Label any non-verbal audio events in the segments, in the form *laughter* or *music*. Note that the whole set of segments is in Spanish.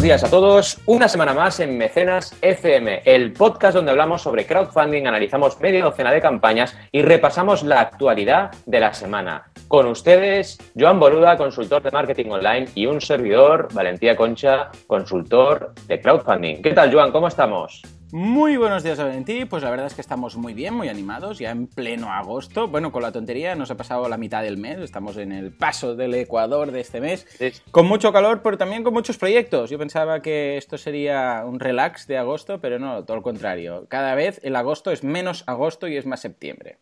buenos días a todos. Una semana más en Mecenas FM, el podcast donde hablamos sobre crowdfunding, analizamos media docena de campañas y repasamos la actualidad de la semana. Con ustedes, Joan Boluda, consultor de marketing online, y un servidor, Valentía Concha, consultor de crowdfunding. ¿Qué tal, Joan? ¿Cómo estamos? Muy buenos días, Valentí. Pues la verdad es que estamos muy bien, muy animados, ya en pleno agosto. Bueno, con la tontería nos ha pasado la mitad del mes, estamos en el paso del Ecuador de este mes, con mucho calor, pero también con muchos proyectos. Yo pensaba que esto sería un relax de agosto, pero no, todo lo contrario. Cada vez el agosto es menos agosto y es más septiembre.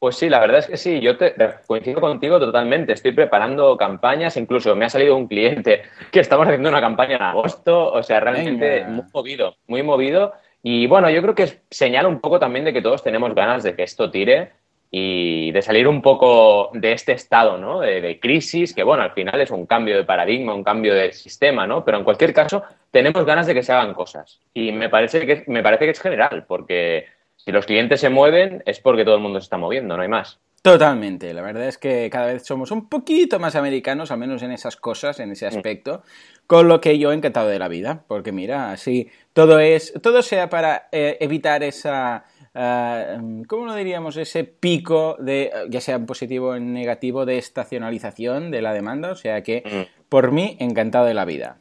Pues sí, la verdad es que sí, yo te, coincido contigo totalmente. Estoy preparando campañas, incluso me ha salido un cliente que estamos haciendo una campaña en agosto, o sea, realmente muy movido, muy movido. Y bueno, yo creo que señala un poco también de que todos tenemos ganas de que esto tire y de salir un poco de este estado ¿no? de, crisis, que bueno, al final es un cambio de paradigma, un cambio de sistema, ¿no? Pero en cualquier caso, tenemos ganas de que se hagan cosas. Y me parece que, me parece que es general, porque si los clientes se mueven es porque todo el mundo se está moviendo, no hay más. Totalmente, la verdad es que cada vez somos un poquito más americanos, al menos en esas cosas, en ese mm. aspecto, con lo que yo he encantado de la vida, porque mira, así todo es, todo sea para eh, evitar esa, uh, ¿cómo lo diríamos? Ese pico de, ya sea en positivo o en negativo, de estacionalización de la demanda, o sea que mm. por mí encantado de la vida.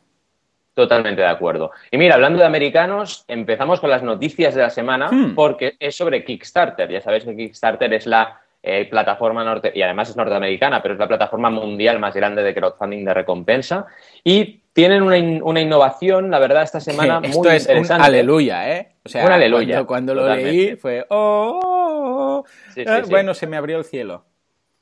Totalmente de acuerdo. Y mira, hablando de americanos, empezamos con las noticias de la semana hmm. porque es sobre Kickstarter. Ya sabéis que Kickstarter es la eh, plataforma norte, y además es norteamericana, pero es la plataforma mundial más grande de crowdfunding de recompensa. Y tienen una, innovación, la verdad, esta semana muy Esto es interesante. Un aleluya, ¿eh? O sea, un aleluya. Cuando, lo leí fue, oh, oh, oh". Ah, bueno, se me abrió el cielo.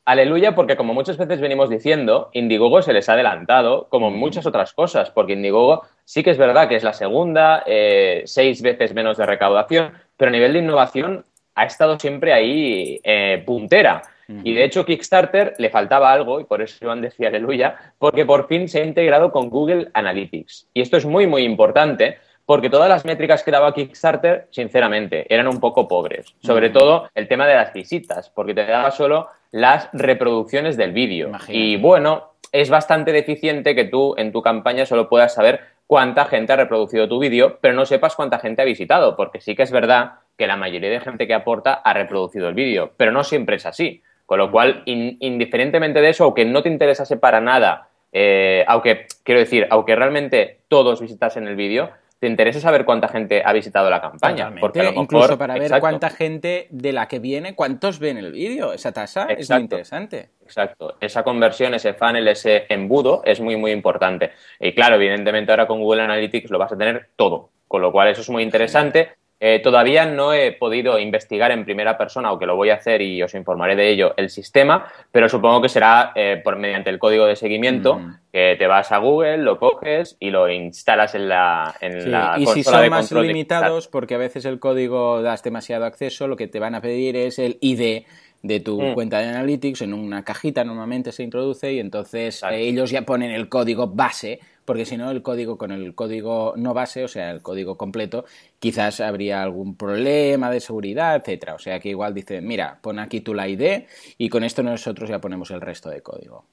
Aleluya, porque como muchas veces venimos diciendo, Indiegogo se les ha adelantado, como muchas otras cosas, porque Indiegogo sí que es verdad que es la segunda, eh, seis veces menos de recaudación, pero a nivel de innovación ha estado siempre ahí eh, puntera. Y de hecho, Kickstarter le faltaba algo, y por eso Iván decía aleluya, porque por fin se ha integrado con Google Analytics. Y esto es muy, muy importante, porque todas las métricas que daba Kickstarter, sinceramente, eran un poco pobres. Sobre todo el tema de las visitas, porque te daba solo las reproducciones del vídeo. Y bueno, es bastante deficiente que tú en tu campaña solo puedas saber cuánta gente ha reproducido tu vídeo, pero no sepas cuánta gente ha visitado, porque sí que es verdad que la mayoría de gente que aporta ha reproducido el vídeo, pero no siempre es así. Con lo cual, indiferentemente de eso, aunque no te interesase para nada, eh, aunque, quiero decir, aunque realmente todos visitasen el vídeo, te interesa saber cuánta gente ha visitado la campaña. Porque incluso para ver cuánta gente de la que viene, cuántos ven el vídeo. Esa tasa es muy interesante. Exacto. Esa conversión, ese funnel, ese embudo es muy, muy importante. Y claro, evidentemente ahora con Google Analytics lo vas a tener todo. Con lo cual eso es muy interesante. Eh, todavía no he podido investigar en primera persona, aunque lo voy a hacer y os informaré de ello, el sistema, pero supongo que será eh, por mediante el código de seguimiento, mm. que te vas a Google, lo coges y lo instalas en la, en la Y si son más limitados, porque a veces el código das demasiado acceso, lo que te van a pedir es el ID de tu mm. cuenta de Analytics, en una cajita normalmente se introduce y entonces eh, ellos ya ponen el código base porque si no el código con el código no base, o sea, el código completo, quizás habría algún problema de seguridad, etcétera. O sea que igual dice, mira, pon aquí tu la ID y con esto nosotros ya ponemos el resto de código.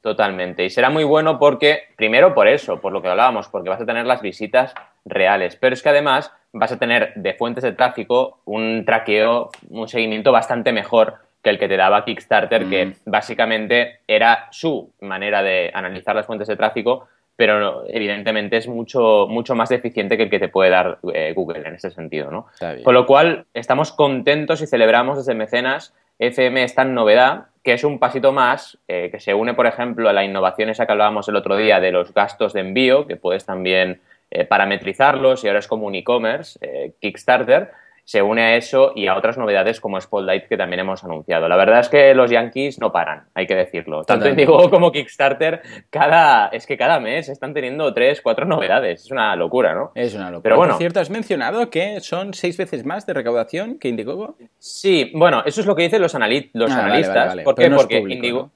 Totalmente. Y será muy bueno porque, primero por eso, por lo que hablábamos, porque vas a tener las visitas reales. Pero es que además vas a tener de fuentes de tráfico un traqueo, un seguimiento bastante mejor que el que te daba Kickstarter, que mm. básicamente era su manera de analizar las fuentes de tráfico pero evidentemente es mucho, mucho más eficiente que el que te puede dar eh, Google en ese sentido, ¿no? Con lo cual, estamos contentos y celebramos desde Mecenas FM esta novedad, que es un pasito más, eh, que se une, por ejemplo, a la innovación esa que hablábamos el otro día de los gastos de envío, que puedes también eh, parametrizarlos y ahora es como un e-commerce, Kickstarter, se une a eso y a otras novedades como Spotlight que también hemos anunciado. La verdad es que los Yankees no paran, hay que decirlo. Tanto Indigo como Kickstarter, cada, es que cada mes están teniendo tres, cuatro novedades. Es una locura, ¿no? Es una locura. Pero bueno, Por cierto, has mencionado que son seis veces más de recaudación que Indiegogo. Sí, bueno, eso es lo que dicen los, los ah, analistas. ¿Por qué? porque Indigo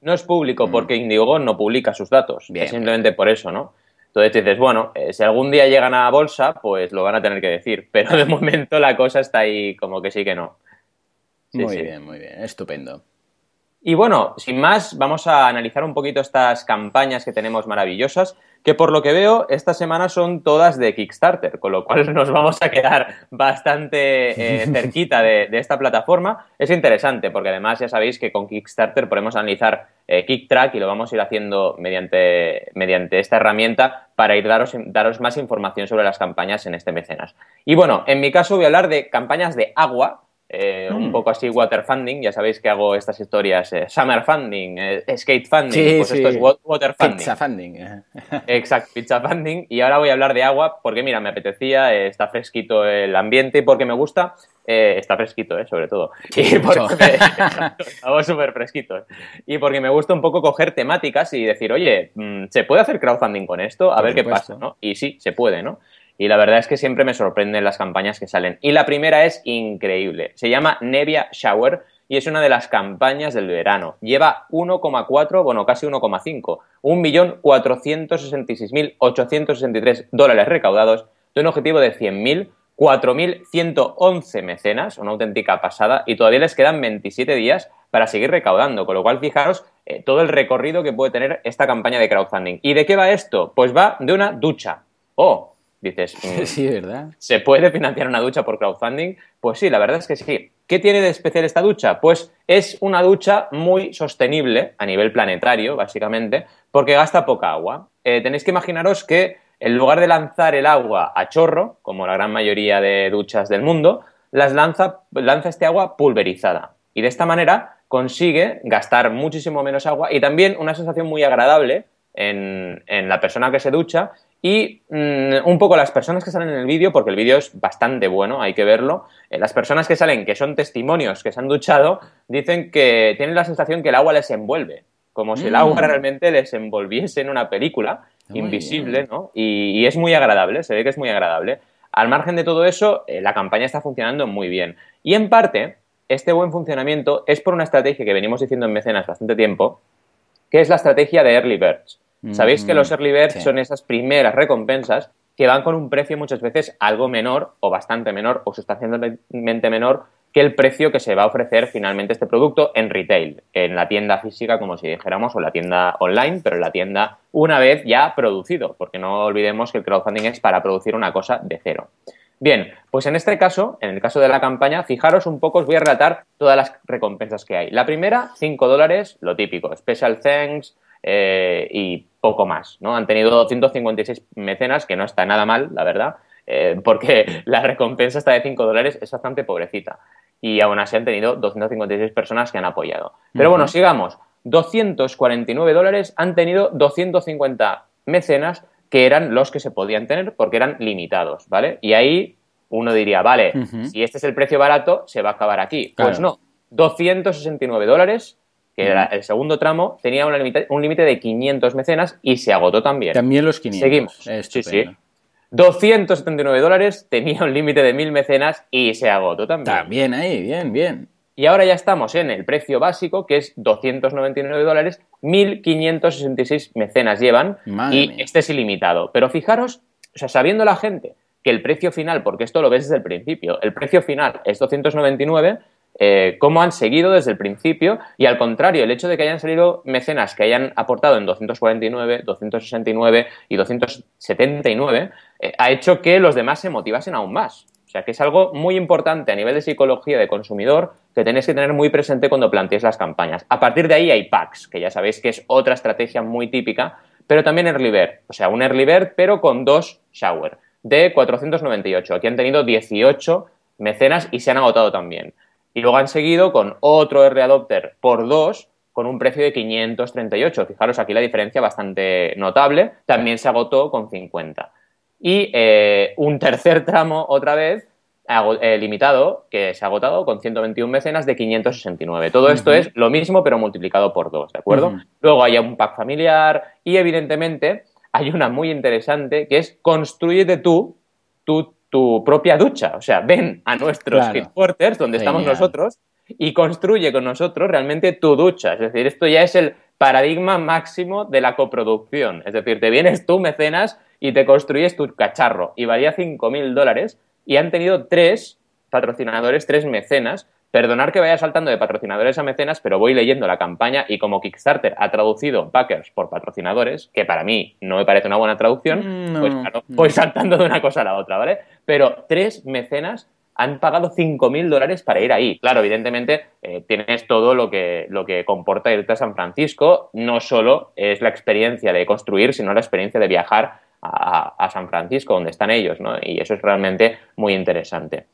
¿no? es público, mm. porque Indiegogo no publica sus datos. simplemente por eso, ¿no? Entonces dices, bueno, eh, si algún día llegan a bolsa, pues lo van a tener que decir, *laughs* pero de momento la cosa está ahí como que sí que no. muy bien, muy bien, estupendo. Y bueno, sin más, vamos a analizar un poquito estas campañas que tenemos maravillosas que por lo que veo esta semana son todas de Kickstarter, con lo cual *laughs* nos vamos a quedar bastante eh, *laughs* cerquita de, esta plataforma. Es interesante porque además ya sabéis que con Kickstarter podemos analizar eh, KickTrack y lo vamos a ir haciendo mediante, mediante esta herramienta para ir daros, daros más información sobre las campañas en este mecenas. Y bueno, en mi caso voy a hablar de campañas de agua, eh, un mm. poco así water funding, ya sabéis que hago estas historias, eh, summer funding, eh, skate funding, pues esto es water funding. Pizza funding. *laughs* Exacto, pizza funding. Y ahora voy a hablar de agua porque, mira, me apetecía, está fresquito el ambiente y porque me gusta, está fresquito, sobre todo. y porque *laughs* *laughs* estamos súper fresquitos. Y porque me gusta un poco coger temáticas y decir, oye, mm, ¿se puede hacer crowdfunding con esto? A ver qué pasa, ¿no? Y sí, se puede, ¿no? Y la verdad es que siempre me sorprenden las campañas que salen. Y la primera es increíble. Se llama Nevia Shower y es una de las campañas del verano. Lleva 1,4, bueno, casi 1,5, 1.466.863 dólares recaudados de un objetivo de 100.000, 4.111 mecenas, una auténtica pasada, y todavía les quedan 27 días para seguir recaudando, con lo cual fijaros eh, todo el recorrido que puede tener esta campaña de crowdfunding. ¿Y de qué va esto? Pues va de una ducha. Oh, Dices, *laughs* mm, sí, ¿verdad? ¿Se puede financiar una ducha por crowdfunding? Pues sí, la verdad es que sí. ¿Qué tiene de especial esta ducha? Pues es una ducha muy sostenible a nivel planetario, básicamente, porque gasta poca agua. Eh, tenéis que imaginaros que en lugar de lanzar el agua a chorro, como la gran mayoría de duchas del mundo, las lanza, lanza este agua pulverizada. Y de esta manera consigue gastar muchísimo menos agua y también una sensación muy agradable en, en, la persona que se ducha y mm, un poco las personas que salen en el vídeo, porque el vídeo es bastante bueno, hay que verlo, eh, las personas que salen, que son testimonios, que se han duchado, dicen que tienen la sensación que el agua les envuelve, como si el agua mm. realmente les envolviese en una película invisible, ¿no? Y, es muy agradable, se ve que es muy agradable. Al margen de todo eso, eh, la campaña está funcionando muy bien. Y en parte, este buen funcionamiento es por una estrategia que venimos diciendo en mecenas bastante tiempo, que es la estrategia de Early Birds. Sabéis que los early birds son esas primeras recompensas que van con un precio muchas veces algo menor o bastante menor o sustancialmente menor que el precio que se va a ofrecer finalmente este producto en retail, en la tienda física, como si dijéramos, o en la tienda online, pero en la tienda una vez ya producido, porque no olvidemos que el crowdfunding es para producir una cosa de cero. Bien, pues en este caso, en el caso de la campaña, fijaros un poco, os voy a relatar todas las recompensas que hay. La primera, 5 dólares, lo típico, special thanks, eh, y poco más, ¿no? Han tenido 256 mecenas, que no está nada mal, la verdad, eh, porque *laughs* la recompensa está de 5 dólares, es bastante pobrecita. Y aún así han tenido 256 personas que han apoyado. Pero bueno, sigamos. 249 dólares han tenido 250 mecenas que eran los que se podían tener porque eran limitados, ¿vale? Y ahí uno diría, vale, si este es el precio barato, se va a acabar aquí. Pues no, 269 dólares que era el segundo tramo, tenía un límite de 500 mecenas y se agotó también. También los 500. Seguimos. Sí, sí. 279 dólares, tenía un límite de 1000 mecenas y se agotó también. También ahí, bien, bien. Y ahora ya estamos en el precio básico, que es 299 dólares, 1566 mecenas llevan y este es ilimitado. Pero fijaros, o sea, sabiendo la gente que el precio final, porque esto lo ves desde el principio, el precio final es 299, eh, cómo han seguido desde el principio y al contrario, el hecho de que hayan salido mecenas que hayan aportado en 249, 269 y 279 eh, ha hecho que los demás se motivasen aún más. O sea que es algo muy importante a nivel de psicología de consumidor que tenéis que tener muy presente cuando planteéis las campañas. A partir de ahí hay packs, que ya sabéis que es otra estrategia muy típica, pero también early bird, o sea, un early bird pero con dos shower de 498. Aquí han tenido 18 mecenas y se han agotado también. Y luego han seguido con otro R Adopter por dos con un precio de 538. Fijaros aquí la diferencia bastante notable. También se agotó con 50. Y eh, un tercer tramo otra vez eh, limitado que se ha agotado con 121 mecenas de 569. Todo esto es lo mismo pero multiplicado por dos, ¿de acuerdo? Luego hay un pack familiar y evidentemente hay una muy interesante que es construyete tú tu tu propia ducha. O sea, ven a nuestros headquarters, donde estamos nosotros, y construye con nosotros realmente tu ducha. Es decir, esto ya es el paradigma máximo de la coproducción. Es decir, te vienes tú, mecenas, y te construyes tu cacharro. Y valía 5.000 dólares. Y han tenido tres patrocinadores, tres mecenas, Perdonar que vaya saltando de patrocinadores a mecenas, pero voy leyendo la campaña y como Kickstarter ha traducido backers por patrocinadores, que para mí no me parece una buena traducción, mm, pues claro, voy saltando de una cosa a la otra, ¿vale? Pero tres mecenas han pagado 5.000 dólares para ir ahí. Claro, evidentemente eh, tienes todo lo que, lo que comporta irte a San Francisco. No solo es la experiencia de construir, sino la experiencia de viajar a, a San Francisco, donde están ellos, ¿no? Y eso es realmente muy interesante.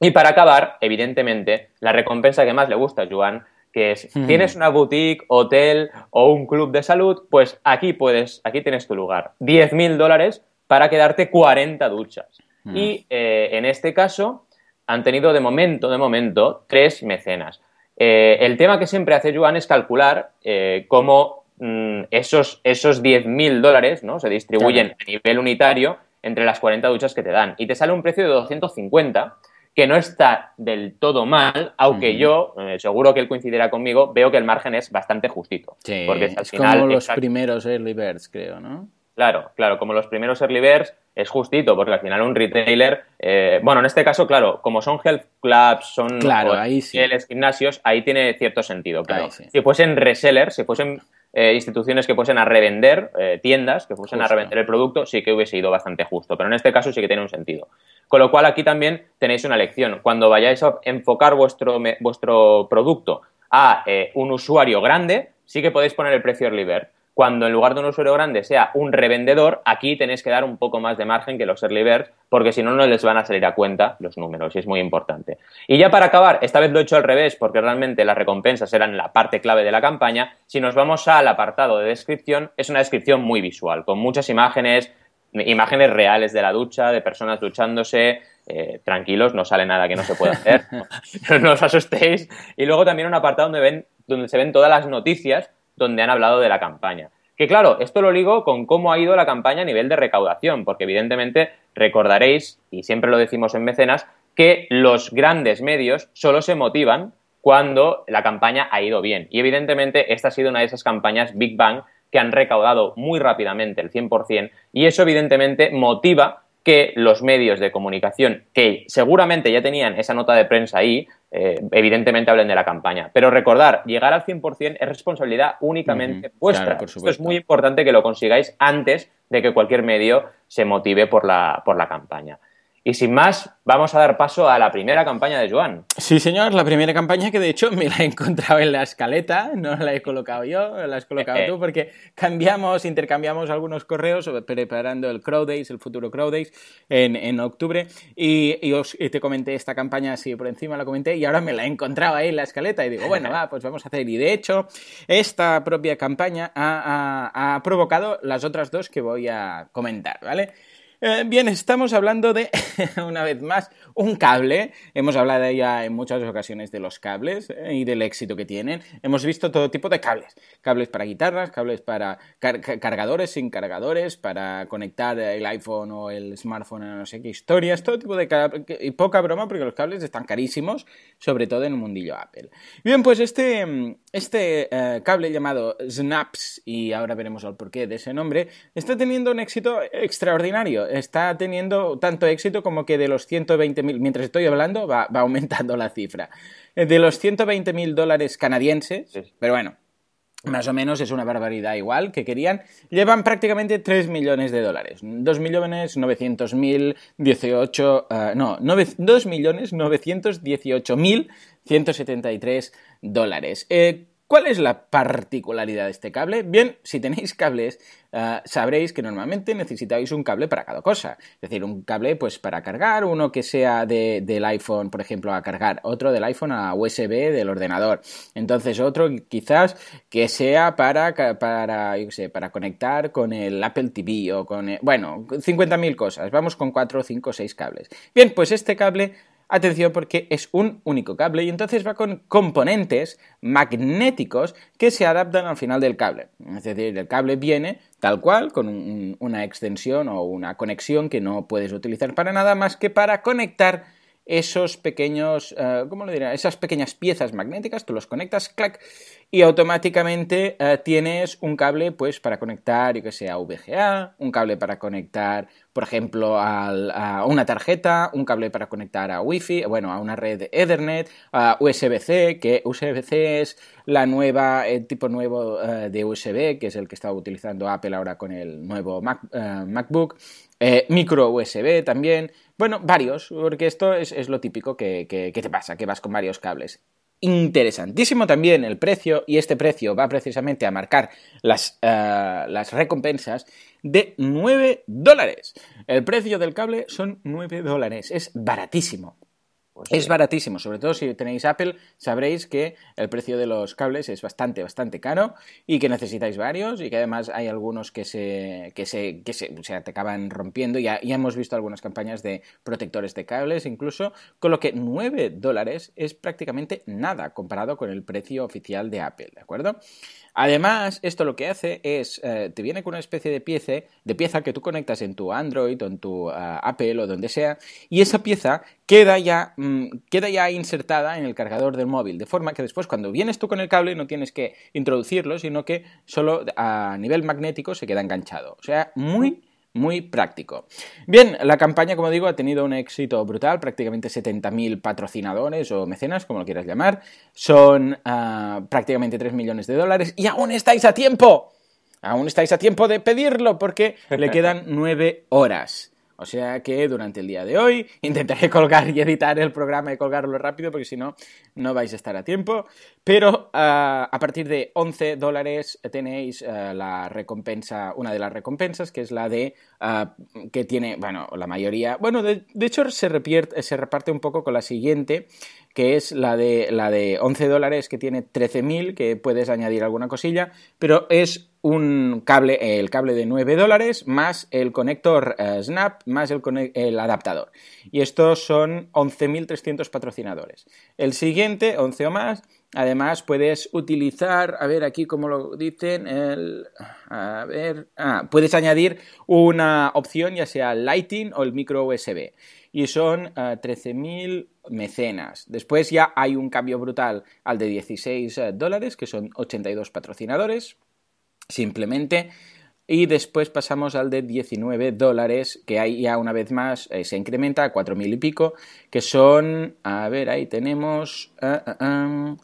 Y para acabar, evidentemente, la recompensa que más le gusta a Joan que es, hmm. tienes una boutique, hotel o un club de salud, pues aquí puedes, aquí tienes tu lugar. 10.000 dólares para quedarte 40 duchas. Mm. Y eh, en este caso han tenido de momento, de momento, tres mecenas. Eh, el tema que siempre hace Joan es calcular eh, cómo mm, esos, esos 10.000 dólares ¿no? se distribuyen a nivel unitario entre las 40 duchas que te dan. Y te sale un precio de 250, que no está del todo mal, aunque yo, seguro que él coincidirá conmigo, veo que el margen es bastante justito. Sí, porque es como los primeros early birds, creo, ¿no? Claro, claro, como los primeros early birds es justito, porque al final un retailer, eh, bueno, en este caso, claro, como son health clubs, son claro, ahí sí. gimnasios, ahí tiene cierto sentido, claro. Si fuesen resellers, si fuesen eh, instituciones que fuesen a revender, eh, tiendas que fuesen a revender el producto, sí que hubiese ido bastante justo, pero en este caso sí que tiene un sentido. Con lo cual aquí también tenéis una lección. Cuando vayáis a enfocar vuestro, vuestro producto a un usuario grande, sí que podéis poner el precio early bird cuando en lugar de un usuario grande sea un revendedor, aquí tenéis que dar un poco más de margen que los early birds, porque si no, no les van a salir a cuenta los números, y es muy importante. Y ya para acabar, esta vez lo he hecho al revés, porque realmente las recompensas eran la parte clave de la campaña. Si nos vamos al apartado de descripción, es una descripción muy visual, con muchas imágenes, imágenes reales de la ducha, de personas duchándose, eh, tranquilos, no sale nada que no se pueda hacer, no, *laughs* no, os asustéis. Y luego también un apartado donde, ven, donde se ven todas las noticias donde han hablado de la campaña. Que claro, esto lo ligo con cómo ha ido la campaña a nivel de recaudación, porque evidentemente recordaréis, y siempre lo decimos en mecenas, que los grandes medios solo se motivan cuando la campaña ha ido bien. Y evidentemente esta ha sido una de esas campañas Big Bang que han recaudado muy rápidamente el 100% y eso evidentemente motiva que los medios de comunicación, que seguramente ya tenían esa nota de prensa ahí, eh, evidentemente hablen de la campaña. Pero recordar, llegar al 100% es responsabilidad únicamente vuestra. Esto es muy importante que lo consigáis antes de que cualquier medio se motive por la, por la campaña. Y sin más, vamos a dar paso a la primera campaña de Joan. Sí, señor, la primera campaña que de hecho me la he encontrado en la escaleta, no la he colocado yo, la has colocado tú, porque cambiamos, intercambiamos algunos correos preparando el Crow Days, el futuro Crow Days, en, en octubre, y, os, te comenté esta campaña así por encima, la comenté, y ahora me la he encontrado ahí en la escaleta, y digo, bueno, *laughs* va, pues vamos a hacer. Y de hecho, esta propia campaña ha, ha provocado las otras dos que voy a comentar, ¿vale? Eh, bien, estamos hablando de, *laughs* una vez más, un cable. Hemos hablado ya en muchas ocasiones de los cables eh, y del éxito que tienen. Hemos visto todo tipo de cables. Cables para guitarras, cables para cargadores sin cargadores, para conectar el iPhone o el smartphone a no sé qué historias, todo tipo de cables. Y poca broma porque los cables están carísimos, sobre todo en el mundillo Apple. Bien, pues este, este eh, cable llamado Snaps, y ahora veremos el porqué de ese nombre, está teniendo un éxito extraordinario está teniendo tanto éxito como que de los 120.000, mientras estoy hablando, va, aumentando la cifra. Eh, de los 120.000 dólares canadienses, pero bueno, más o menos es una barbaridad igual que querían, llevan prácticamente 3 millones de dólares. 2 millones 900 mil 18, uh, no, 2 millones 918 mil 173 dólares. Eh, ¿Cuál es la particularidad de este cable? Bien, si tenéis cables, eh, sabréis que normalmente necesitáis un cable para cada cosa. Es decir, un cable pues para cargar, uno que sea del iPhone, por ejemplo, a cargar, otro del iPhone a USB del ordenador. Entonces, otro quizás que sea para, para, para conectar con el Apple TV o con, bueno, 50.000 cosas. Vamos con 4, 5, 6 cables. Bien, pues este cable Atención porque es un único cable y entonces va con componentes magnéticos que se adaptan al final del cable. Es decir, el cable viene tal cual, con una extensión o una conexión que no puedes utilizar para nada más que para conectar esos pequeños, uh, ¿cómo lo diría? Esas pequeñas piezas magnéticas, tú los conectas, clac, y automáticamente uh, tienes un cable, pues, para conectar, yo que sé, a VGA, un cable para conectar, por ejemplo, a una tarjeta, un cable para conectar a Wi-Fi, bueno, a una red Ethernet, a USB-C, que USB-C es la nueva, el tipo nuevo uh, de USB, que es el que está utilizando Apple ahora con el nuevo Mac, MacBook, micro USB también, bueno, varios, porque esto es, lo típico que, te pasa, que vas con varios cables. Interesantísimo también el precio, y este precio va precisamente a marcar las, eh, las recompensas de 9 dólares. El precio del cable son 9 dólares, es baratísimo. Es baratísimo, sobre todo si tenéis Apple, sabréis que el precio de los cables es bastante, bastante caro y que necesitáis varios y que además hay algunos que se, que se, que se, te acaban rompiendo. Ya, ya hemos visto algunas campañas de protectores de cables incluso, con lo que 9 dólares es prácticamente nada comparado con el precio oficial de Apple, ¿de acuerdo? Además, esto lo que hace es, eh, te viene con una especie de pieza, de pieza que tú conectas en tu Android o en tu uh, Apple o donde sea, y esa pieza queda ya, mm, queda ya insertada en el cargador del móvil, de forma que después cuando vienes tú con el cable no tienes que introducirlo, sino que solo a nivel magnético se queda enganchado. O sea, muy muy práctico. Bien, la campaña, como digo, ha tenido un éxito brutal, prácticamente 70.000 patrocinadores o mecenas, como lo quieras llamar, son uh, prácticamente 3 millones de dólares y aún estáis a tiempo, aún estáis a tiempo de pedirlo porque le *laughs* quedan 9 horas. O sea que durante el día de hoy *laughs* intentaré colgar y editar el programa y colgarlo rápido porque si no, no vais a estar a tiempo. Pero uh, a partir de 11 dólares tenéis uh, la recompensa, una de las recompensas, que es la de uh, que tiene, bueno, la mayoría, bueno, de, de hecho se, repierte, se reparte un poco con la siguiente, que es la de, la de 11 dólares que tiene 13.000, que puedes añadir alguna cosilla, pero es un cable, el cable de 9 dólares más el conector uh, Snap más el, el, adaptador. Y estos son 11.300 patrocinadores. El siguiente, 11 o más, además puedes utilizar, a ver aquí como lo dicen, el, a ver, ah, puedes añadir una opción ya sea Lighting o el micro USB. Y son uh, eh, 13.000 mecenas. Después ya hay un cambio brutal al de 16 uh, dólares, que son 82 patrocinadores simplemente. Y después pasamos al de 19 dólares, que ahí ya una vez más eh, se incrementa a 4.000 y pico, que son, a ver, ahí tenemos... Uh, uh,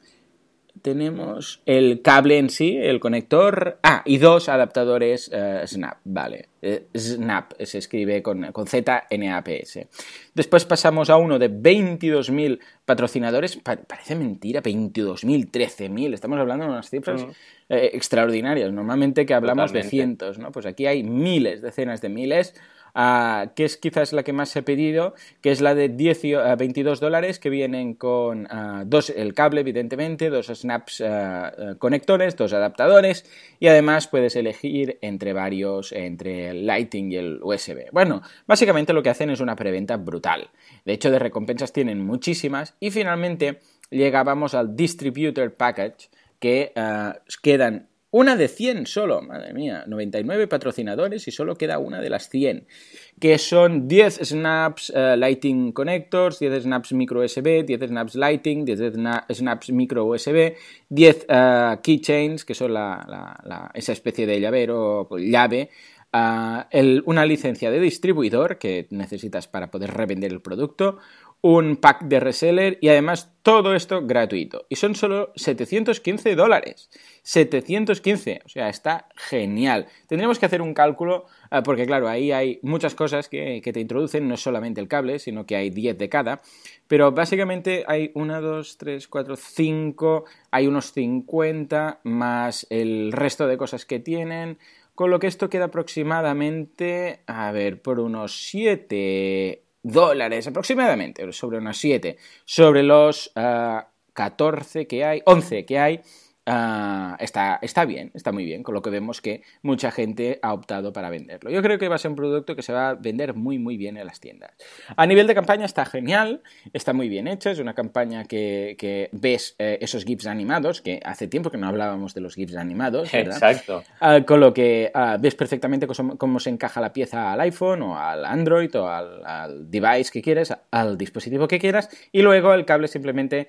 tenemos el cable en sí, el conector. Ah, y dos adaptadores uh, Snap, vale. Eh, Snap se escribe con, con Z, N, A, P, S. Después pasamos a uno de 22.000 patrocinadores. Pa parece mentira, 22.000, 13.000. Estamos hablando de unas cifras uh -huh. eh, extraordinarias. Normalmente que hablamos Totalmente. de cientos, ¿no? Pues aquí hay miles, decenas de miles uh, que es quizás la que más he pedido, que es la de 10, uh, 22 dólares, que vienen con uh, dos, el cable, evidentemente, dos snaps conectores, dos adaptadores, y además puedes elegir entre varios, entre el Lighting y el USB. Bueno, básicamente lo que hacen es una preventa brutal. De hecho, de recompensas tienen muchísimas, y finalmente llegábamos al Distributor Package, que quedan una de 100 solo, madre mía, 99 patrocinadores y solo queda una de las 100, que son 10 snaps uh, Lighting Connectors, 10 snaps micro USB, 10 snaps Lighting, 10 snaps micro USB, 10 uh, keychains, que son la, esa especie de llavero, llave, el, una licencia de distribuidor que necesitas para poder revender el producto, un pack de reseller y además todo esto gratuito. Y son solo 715 dólares. 715, o sea, está genial. Tendremos que hacer un cálculo eh, porque claro, ahí hay muchas cosas que, que, te introducen, no es solamente el cable, sino que hay 10 de cada. Pero básicamente hay 1, 2, 3, 4, 5, hay unos 50 más el resto de cosas que tienen. Con lo que esto queda aproximadamente, a ver, por unos 7 dólares aproximadamente, sobre unos 7, sobre los uh, ah, 14 que hay, 11 que hay Ah, está, está bien, está muy bien, con lo que vemos que mucha gente ha optado para venderlo. Yo creo que va a ser un producto que se va a vender muy, muy bien en las tiendas. A nivel de campaña está genial, está muy bien hecho, es una campaña que, ves eh, esos GIFs animados, que hace tiempo que no hablábamos de los GIFs animados, Exacto. Ah, con lo que ah, ves perfectamente cómo, se encaja la pieza al iPhone o al Android o al, device que quieres, al dispositivo que quieras, y luego el cable simplemente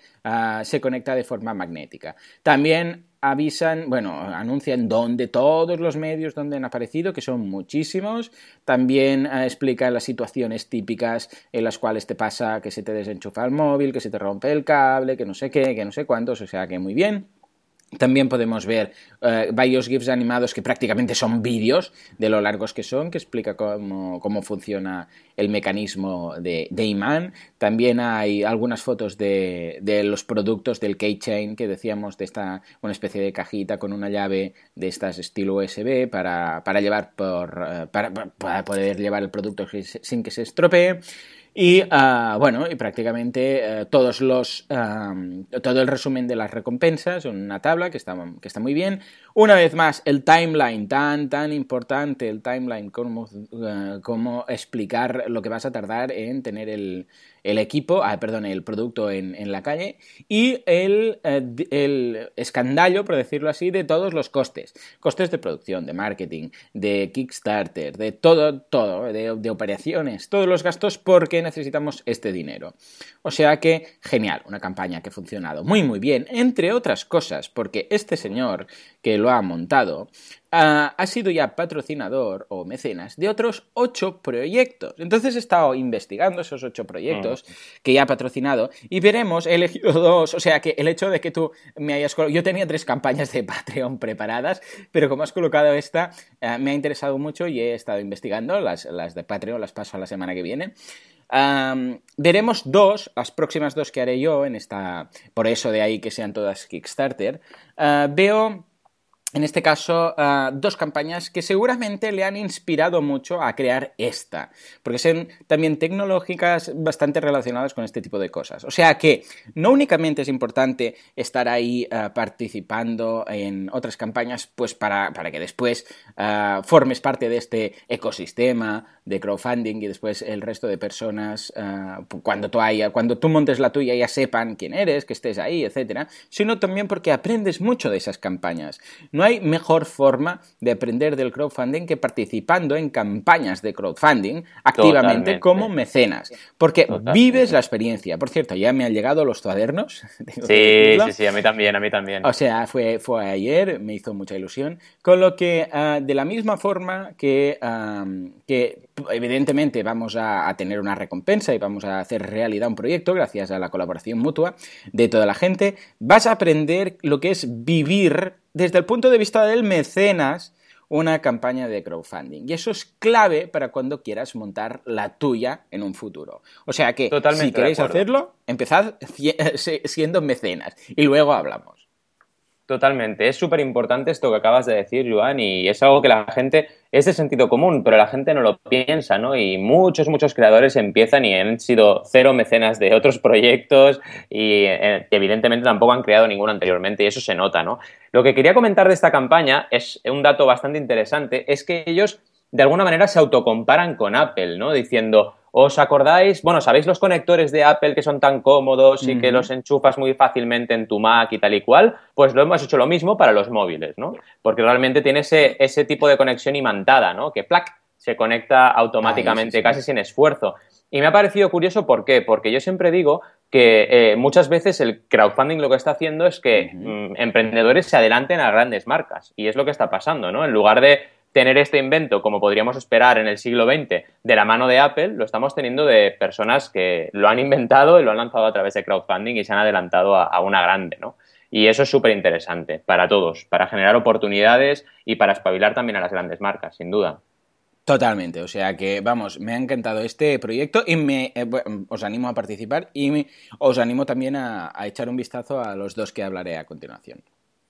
se conecta de forma magnética. También avisan, bueno, anuncian dónde todos los medios donde han aparecido, que son muchísimos. También eh, explican las situaciones típicas en las cuales te pasa que se te desenchufa el móvil, que se te rompe el cable, que no sé qué, que no sé cuántos, o sea que muy bien. También podemos ver eh, varios GIFs animados que prácticamente son vídeos de lo largos que son, que explica cómo, funciona el mecanismo de, imán. También hay algunas fotos de, los productos del keychain que decíamos de esta una especie de cajita con una llave de estas estilo USB para, llevar por, eh, para poder llevar el producto sin que se estropee. Y ah, bueno, y prácticamente eh, todos los, todo el resumen de las recompensas, una tabla que está, que está muy bien. Una vez más, el timeline, tan, tan importante, el timeline, cómo, eh, cómo explicar lo que vas a tardar en tener el, el equipo, ah, perdón, el producto en, en la calle y el, eh, el, escandallo, por decirlo así, de todos los costes. Costes de producción, de marketing, de Kickstarter, de todo, todo, de, de operaciones, todos los gastos porque necesitamos este dinero. O sea que, genial, una campaña que ha funcionado muy, muy bien, entre otras cosas, porque este señor que lo ha montado ha sido ya patrocinador o mecenas de otros ocho proyectos. Entonces he estado investigando esos ocho proyectos mm. que ya ha patrocinado y veremos, he elegido dos, o sea que el hecho de que tú me hayas... Yo tenía tres campañas de *laughs* Patreon preparadas, pero como has colocado esta, eh, me ha interesado mucho y he estado investigando, las, las de Patreon las paso a la semana que viene. veremos dos, las próximas dos que haré yo en esta, por eso de ahí que sean todas Kickstarter. Ah, veo en este caso, ah, dos campañas que seguramente le han inspirado mucho a crear esta, porque son también tecnológicas bastante relacionadas con este tipo de cosas. O sea que no únicamente es importante estar ahí ah, participando en otras campañas, pues para, que después ah, formes parte de este ecosistema de crowdfunding y después el resto de personas, cuando, tú haya, cuando tú montes la tuya, ya sepan quién eres, que estés ahí, etcétera, sino también porque aprendes mucho de esas campañas. No hay mejor forma de aprender del crowdfunding que participando en campañas de crowdfunding activamente como mecenas, porque vives la experiencia. Por cierto, ya me han llegado los cuadernos. *laughs* Sí, sí, sí, a mí también, a mí también. O sea, fue, fue ayer, me hizo mucha ilusión, con lo que ah, de la misma forma que, que evidentemente vamos a, a tener una recompensa y vamos a hacer realidad un proyecto gracias a la colaboración mutua de toda la gente, vas a aprender lo que es vivir desde el punto de vista del mecenas, una campaña de crowdfunding. Y eso es clave para cuando quieras montar la tuya en un futuro. O sea que si queréis hacerlo, empezad *laughs* siendo mecenas y luego hablamos. Totalmente. Es súper importante esto que acabas de decir, Joan, y es algo que la gente es de sentido común, pero la gente no lo piensa, ¿no? Y muchos, muchos creadores empiezan y han sido cero mecenas de otros *laughs* proyectos y eh, evidentemente tampoco han creado ninguno anteriormente y eso se nota, ¿no? Lo que quería comentar de esta campaña es un dato bastante interesante, es que ellos de alguna manera se autocomparan con Apple, ¿no? Diciendo, ¿Os acordáis? Bueno, ¿sabéis los conectores de Apple que son tan cómodos y que los enchufas muy fácilmente en tu Mac y tal y cual? Pues lo hemos hecho lo mismo para los móviles, ¿no? Porque realmente tiene ese, ese tipo de conexión imantada, ¿no? Que plac se conecta automáticamente, casi sin esfuerzo. Y me ha parecido curioso, ¿por qué? Porque yo siempre digo que eh, muchas veces el crowdfunding lo que está haciendo es que mm, emprendedores se adelanten a grandes marcas. Y es lo que está pasando, ¿no? En lugar de tener este invento, como podríamos esperar en el siglo XX, de la mano de Apple, lo estamos teniendo de personas que lo han inventado y lo han lanzado a través de crowdfunding y se han adelantado a, una grande, ¿no? Y eso es súper interesante para todos, para generar oportunidades y para espabilar también a las grandes marcas, sin duda. Totalmente, o sea que, vamos, me ha encantado este proyecto y me, eh, os animo a participar y os animo también a echar un vistazo a los dos que hablaré a continuación.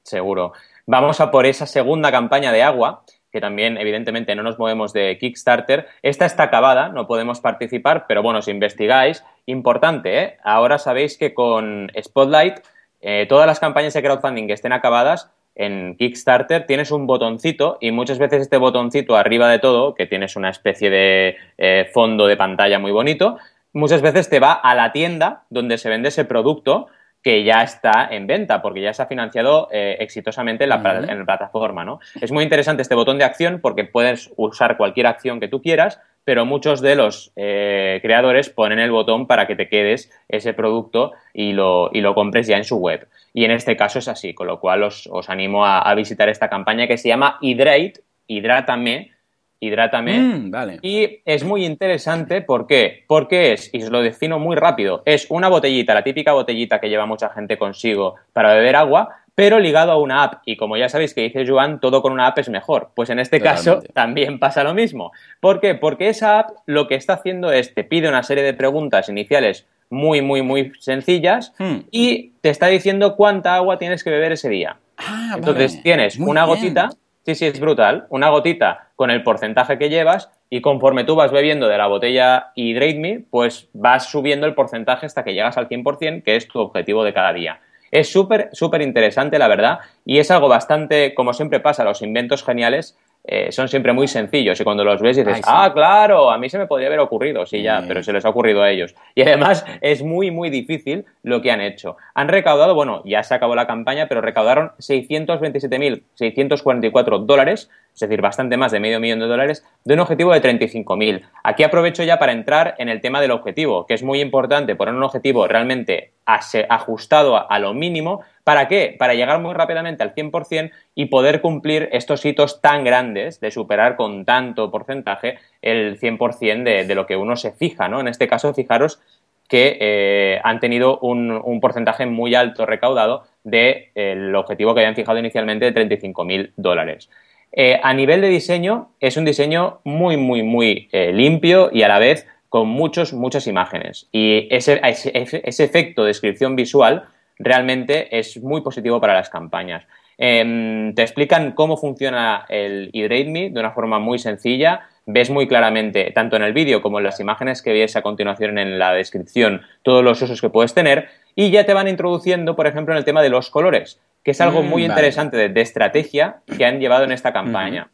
Seguro. Vamos a por esa segunda campaña de agua, que también evidentemente no nos movemos de Kickstarter. Esta está acabada, no podemos participar, pero bueno, si investigáis, importante, ¿eh? ahora sabéis que con Spotlight eh, todas las campañas de crowdfunding que estén acabadas en Kickstarter tienes un botoncito y muchas veces este botoncito arriba de todo, que tienes una especie de eh, fondo de pantalla muy bonito, muchas veces te va a la tienda donde se vende ese producto que ya está en venta, porque ya se ha financiado eh, exitosamente en la, en la, plataforma. ¿no? Es muy interesante este botón de acción porque puedes usar cualquier acción que tú quieras, pero muchos de los eh, creadores ponen el botón para que te quedes ese producto y lo, y lo, compres ya en su web. Y en este caso es así, con lo cual os, os animo a, a, visitar esta campaña que se llama Hydrate, hidrátame, hidrátame. Mm, vale. Y es muy interesante, ¿por qué? Porque es, y os lo defino muy rápido, es una botellita, la típica botellita que lleva mucha gente consigo para beber agua, pero ligado a una app. Y como ya sabéis que dice Joan, todo con una app es mejor. Pues en este Totalmente. caso también pasa lo mismo. ¿Por qué? Porque esa app lo que está haciendo es te pide una serie de preguntas iniciales muy, muy, muy sencillas hmm. y te está diciendo cuánta agua tienes que beber ese día. Ah, Entonces vale. tienes Muy una bien. gotita, sí, sí, es brutal, una gotita con el porcentaje que llevas y conforme tú vas bebiendo de la botella Hydrate Me, pues vas subiendo el porcentaje hasta que llegas al 100%, que es tu objetivo de cada día. Es súper, súper interesante, la verdad, y es algo bastante, como siempre pasa, los inventos geniales eh, son siempre muy sencillos y cuando los ves dices, Ay, sí. ah, claro, a mí se me podría haber ocurrido, sí, ya, pero se les ha ocurrido a ellos. Y además es muy, muy difícil lo que han hecho. Han recaudado, bueno, ya se acabó la campaña, pero recaudaron 627.644 dólares, es decir, bastante más de medio millón de dólares, de un objetivo de 35.000. Aquí aprovecho ya para entrar en el tema del objetivo, que es muy importante poner un objetivo realmente ajustado a, lo mínimo. ¿Para qué? Para llegar muy rápidamente al 100% y poder cumplir estos hitos tan grandes de superar con tanto porcentaje el 100% de, de lo que uno se fija, ¿no? En este caso, fijaros que eh, han tenido un, porcentaje muy alto recaudado del objetivo que habían fijado inicialmente de 35.000 dólares. Eh, a nivel de diseño, es un diseño muy, muy, muy eh, limpio y a la vez con muchos, muchas imágenes. Y ese, ese, efecto de descripción visual realmente es muy positivo para las campañas. Eh, te explican cómo funciona el Hydrate de una forma muy sencilla. Ves muy claramente, tanto en el vídeo como en las imágenes que ves a continuación en la descripción, todos los usos que puedes tener. Y ya te van introduciendo, por ejemplo, en el tema de los colores, que es algo Mm, muy vale. interesante de, de estrategia que han llevado en esta campaña.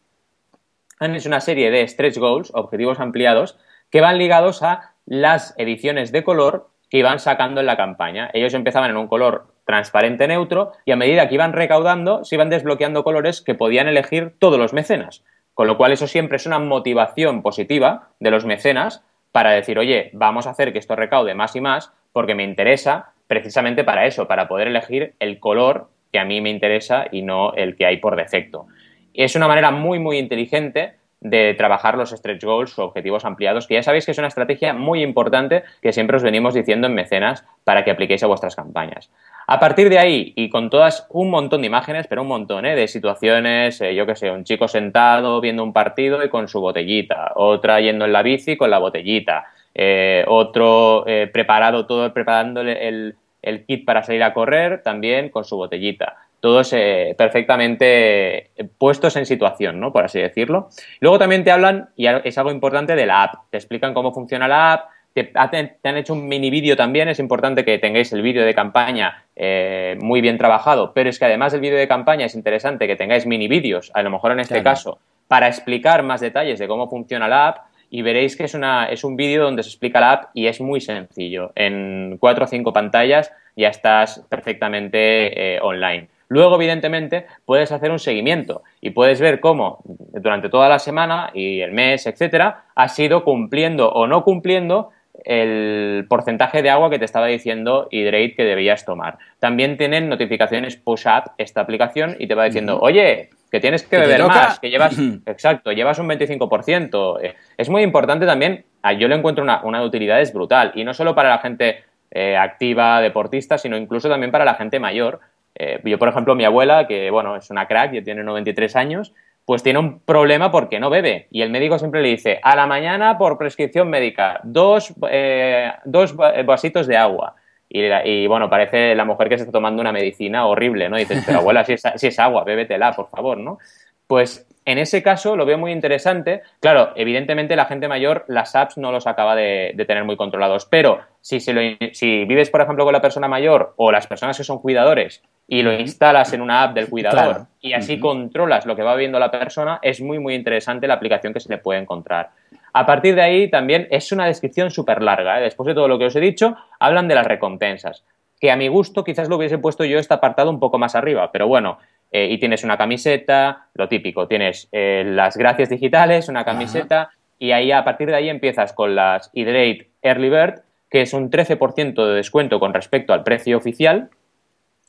Han hecho una serie de stretch goals, objetivos ampliados, que van ligados a las ediciones de color que iban sacando en la campaña. Ellos empezaban en un color transparente neutro y a medida que iban recaudando se iban desbloqueando colores que podían elegir todos los mecenas. Con lo cual eso siempre es una motivación positiva de los mecenas para decir, oye, vamos a hacer que esto recaude más y más porque me interesa precisamente para eso, para poder elegir el color que a mí me interesa y no el que hay por defecto. Es una manera muy, muy inteligente de trabajar los stretch goals o objetivos ampliados, que ya sabéis que es una estrategia muy importante que siempre os venimos diciendo en mecenas para que apliquéis a vuestras campañas. A partir de ahí, y con todas un montón de imágenes, pero un montón, ¿eh? de situaciones, eh, yo qué sé, un chico sentado viendo un partido y con su botellita, otra yendo en la bici con la botellita, eh, otro preparado todo, preparándole el, el kit para salir a correr también con su botellita todos eh, perfectamente eh, puestos en situación, ¿no? Por así decirlo. Luego también te hablan, y es algo importante, de la app. Te explican cómo funciona la app, te, te han hecho un mini vídeo también, es importante que tengáis el vídeo de campaña eh, muy bien trabajado, pero es que además del vídeo de campaña es interesante que tengáis mini vídeos, a lo mejor en este Claro. caso, para explicar más detalles de cómo funciona la app y veréis que es, una, es un vídeo donde se explica la app y es muy sencillo. En cuatro o cinco pantallas ya estás perfectamente eh, online. Luego, evidentemente, puedes hacer un seguimiento y puedes ver cómo durante toda la semana y el mes, etcétera, has ido cumpliendo o no cumpliendo el porcentaje de agua que te estaba diciendo Hydrate que debías tomar. También tienen notificaciones push-up esta aplicación y te va diciendo, oye, que tienes que beber más, que llevas, *clears throat* exacto, llevas un 25%. Eh, Es muy importante también, ah, yo le encuentro una, una utilidad es brutal y no solo para la gente eh, activa, deportista, sino incluso también para la gente mayor. Eh, yo, por ejemplo, mi abuela, que bueno, es una crack, ya tiene 93 años, pues tiene un problema porque no bebe. Y el médico siempre le dice, a la mañana por prescripción médica, dos, eh, dos va- vasitos de agua. Y, y, bueno, parece la mujer que se está tomando una medicina horrible, ¿no? Y dices, pero abuela, si es, si es agua, bébetela, por favor, ¿no? Pues en ese caso lo veo muy interesante. Claro, evidentemente la gente mayor las apps no los acaba de, de tener muy controlados, pero si, si vives, por ejemplo, con la persona mayor o las personas que son cuidadores y lo instalas en una app del cuidador y así controlas lo que va viendo la persona, es muy, muy interesante la aplicación que se le puede encontrar. A partir de ahí también es una descripción súper larga. ¿eh? Después de todo lo que os he dicho, hablan de las recompensas, que a mi gusto quizás lo hubiese puesto yo este apartado un poco más arriba, pero bueno, eh, y tienes una camiseta, lo típico, tienes eh, las gracias digitales, una camiseta, y ahí a partir de ahí empiezas con las Hydrate Early Bird, que es un 13% de descuento con respecto al precio oficial,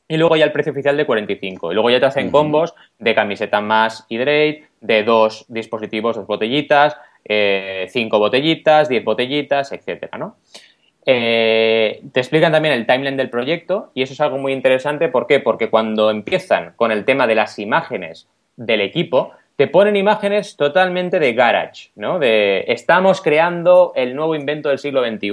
y luego ya el precio oficial de 45. Y luego ya te hacen combos de camiseta más Hydrate, de dos dispositivos, dos botellitas, eh, cinco botellitas, diez botellitas, etcétera, ¿no? Eh, te explican también el timeline del proyecto y eso es algo muy interesante. ¿Por qué? Porque cuando empiezan con el tema de las imágenes del equipo, te ponen imágenes totalmente de garage, ¿no? De estamos creando el nuevo invento del siglo XXI.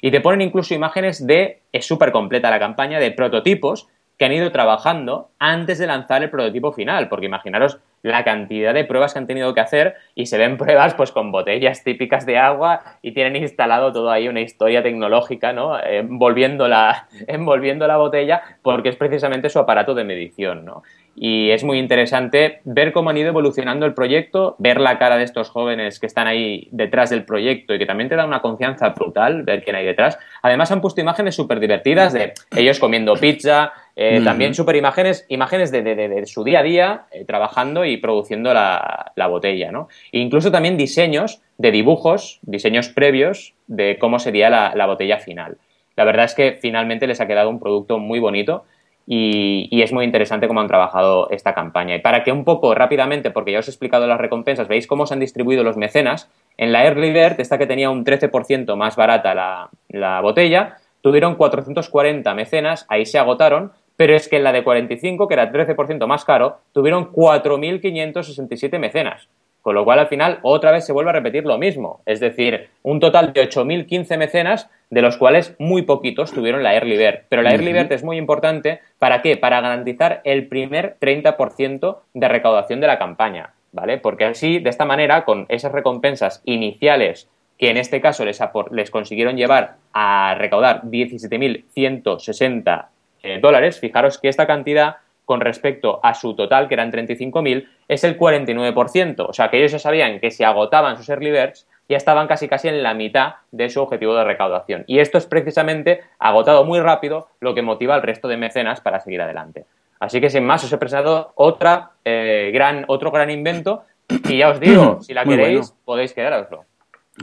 Y te ponen incluso imágenes de, es súper completa la campaña, de prototipos que han ido trabajando antes de lanzar el prototipo final, porque imaginaros la cantidad de pruebas que han tenido que hacer y se ven *laughs* pruebas pues con botellas típicas de agua y tienen instalado todo ahí una historia tecnológica, ¿no? Envolviendo la, *laughs* envolviendo la botella porque es precisamente su aparato de medición, ¿no? Y es muy interesante ver cómo han ido evolucionando el proyecto, ver la cara de estos jóvenes que están ahí detrás del proyecto y que también te da una confianza brutal ver quién hay detrás. Además han puesto imágenes súper divertidas de ellos comiendo pizza, eh, también super imágenes, imágenes de, su día a día eh, trabajando y produciendo la, botella, ¿no? E incluso también diseños de dibujos, diseños previos de cómo sería la, botella final. La verdad es que finalmente les ha quedado un producto muy bonito y, y, es muy interesante cómo han trabajado esta campaña. Y para que un poco rápidamente, porque ya os he explicado las recompensas, veis cómo se han distribuido los mecenas, en la Early Bird, esta que tenía un 13% más barata la, la botella, tuvieron 440 mecenas, ahí se agotaron, pero es que en la de 45, que era 13% más caro, tuvieron 4.567 mecenas. Con lo cual, al final, otra vez se vuelve a repetir lo mismo. Es decir, un total de 8.015 mecenas, de los cuales muy poquitos tuvieron la Early Bird. Pero la Early Bird es muy importante, ¿para qué? Para garantizar el primer 30% de recaudación de la campaña, ¿vale? Porque así, de esta manera, con esas recompensas iniciales que en este caso les, les consiguieron llevar a recaudar 17.160 eh, dólares, fijaros que esta cantidad con respecto a su total, que eran 35.000, es el 49%. O sea, que ellos ya sabían que si agotaban sus early birds, ya estaban casi casi en la mitad de su objetivo de recaudación. Y esto es precisamente agotado muy rápido, lo que motiva al resto de mecenas para seguir adelante. Así que sin más os he presentado otra, eh, gran, otro gran invento y ya os digo, *clears throat* si la queréis podéis quedároslo.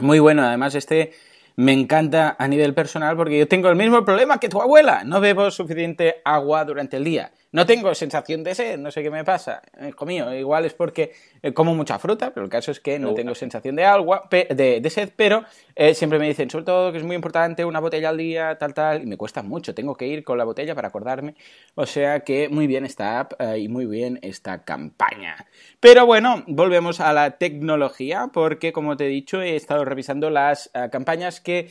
Muy bueno, además este me encanta a nivel personal porque yo tengo el mismo problema que tu abuela. No bebo suficiente agua durante el día. No tengo sensación de sed, no sé qué me pasa. Hijo mío, igual es porque eh, como mucha fruta, pero el caso es que no tengo sensación de agua, de, sed, pero eh, siempre me dicen, sobre todo que es muy importante una botella al día, tal, tal, y me cuesta mucho. Tengo que ir con la botella para acordarme. O sea que muy bien esta app eh, y muy bien esta campaña. Pero bueno, volvemos a la tecnología porque, como te he dicho, he estado revisando las campañas que,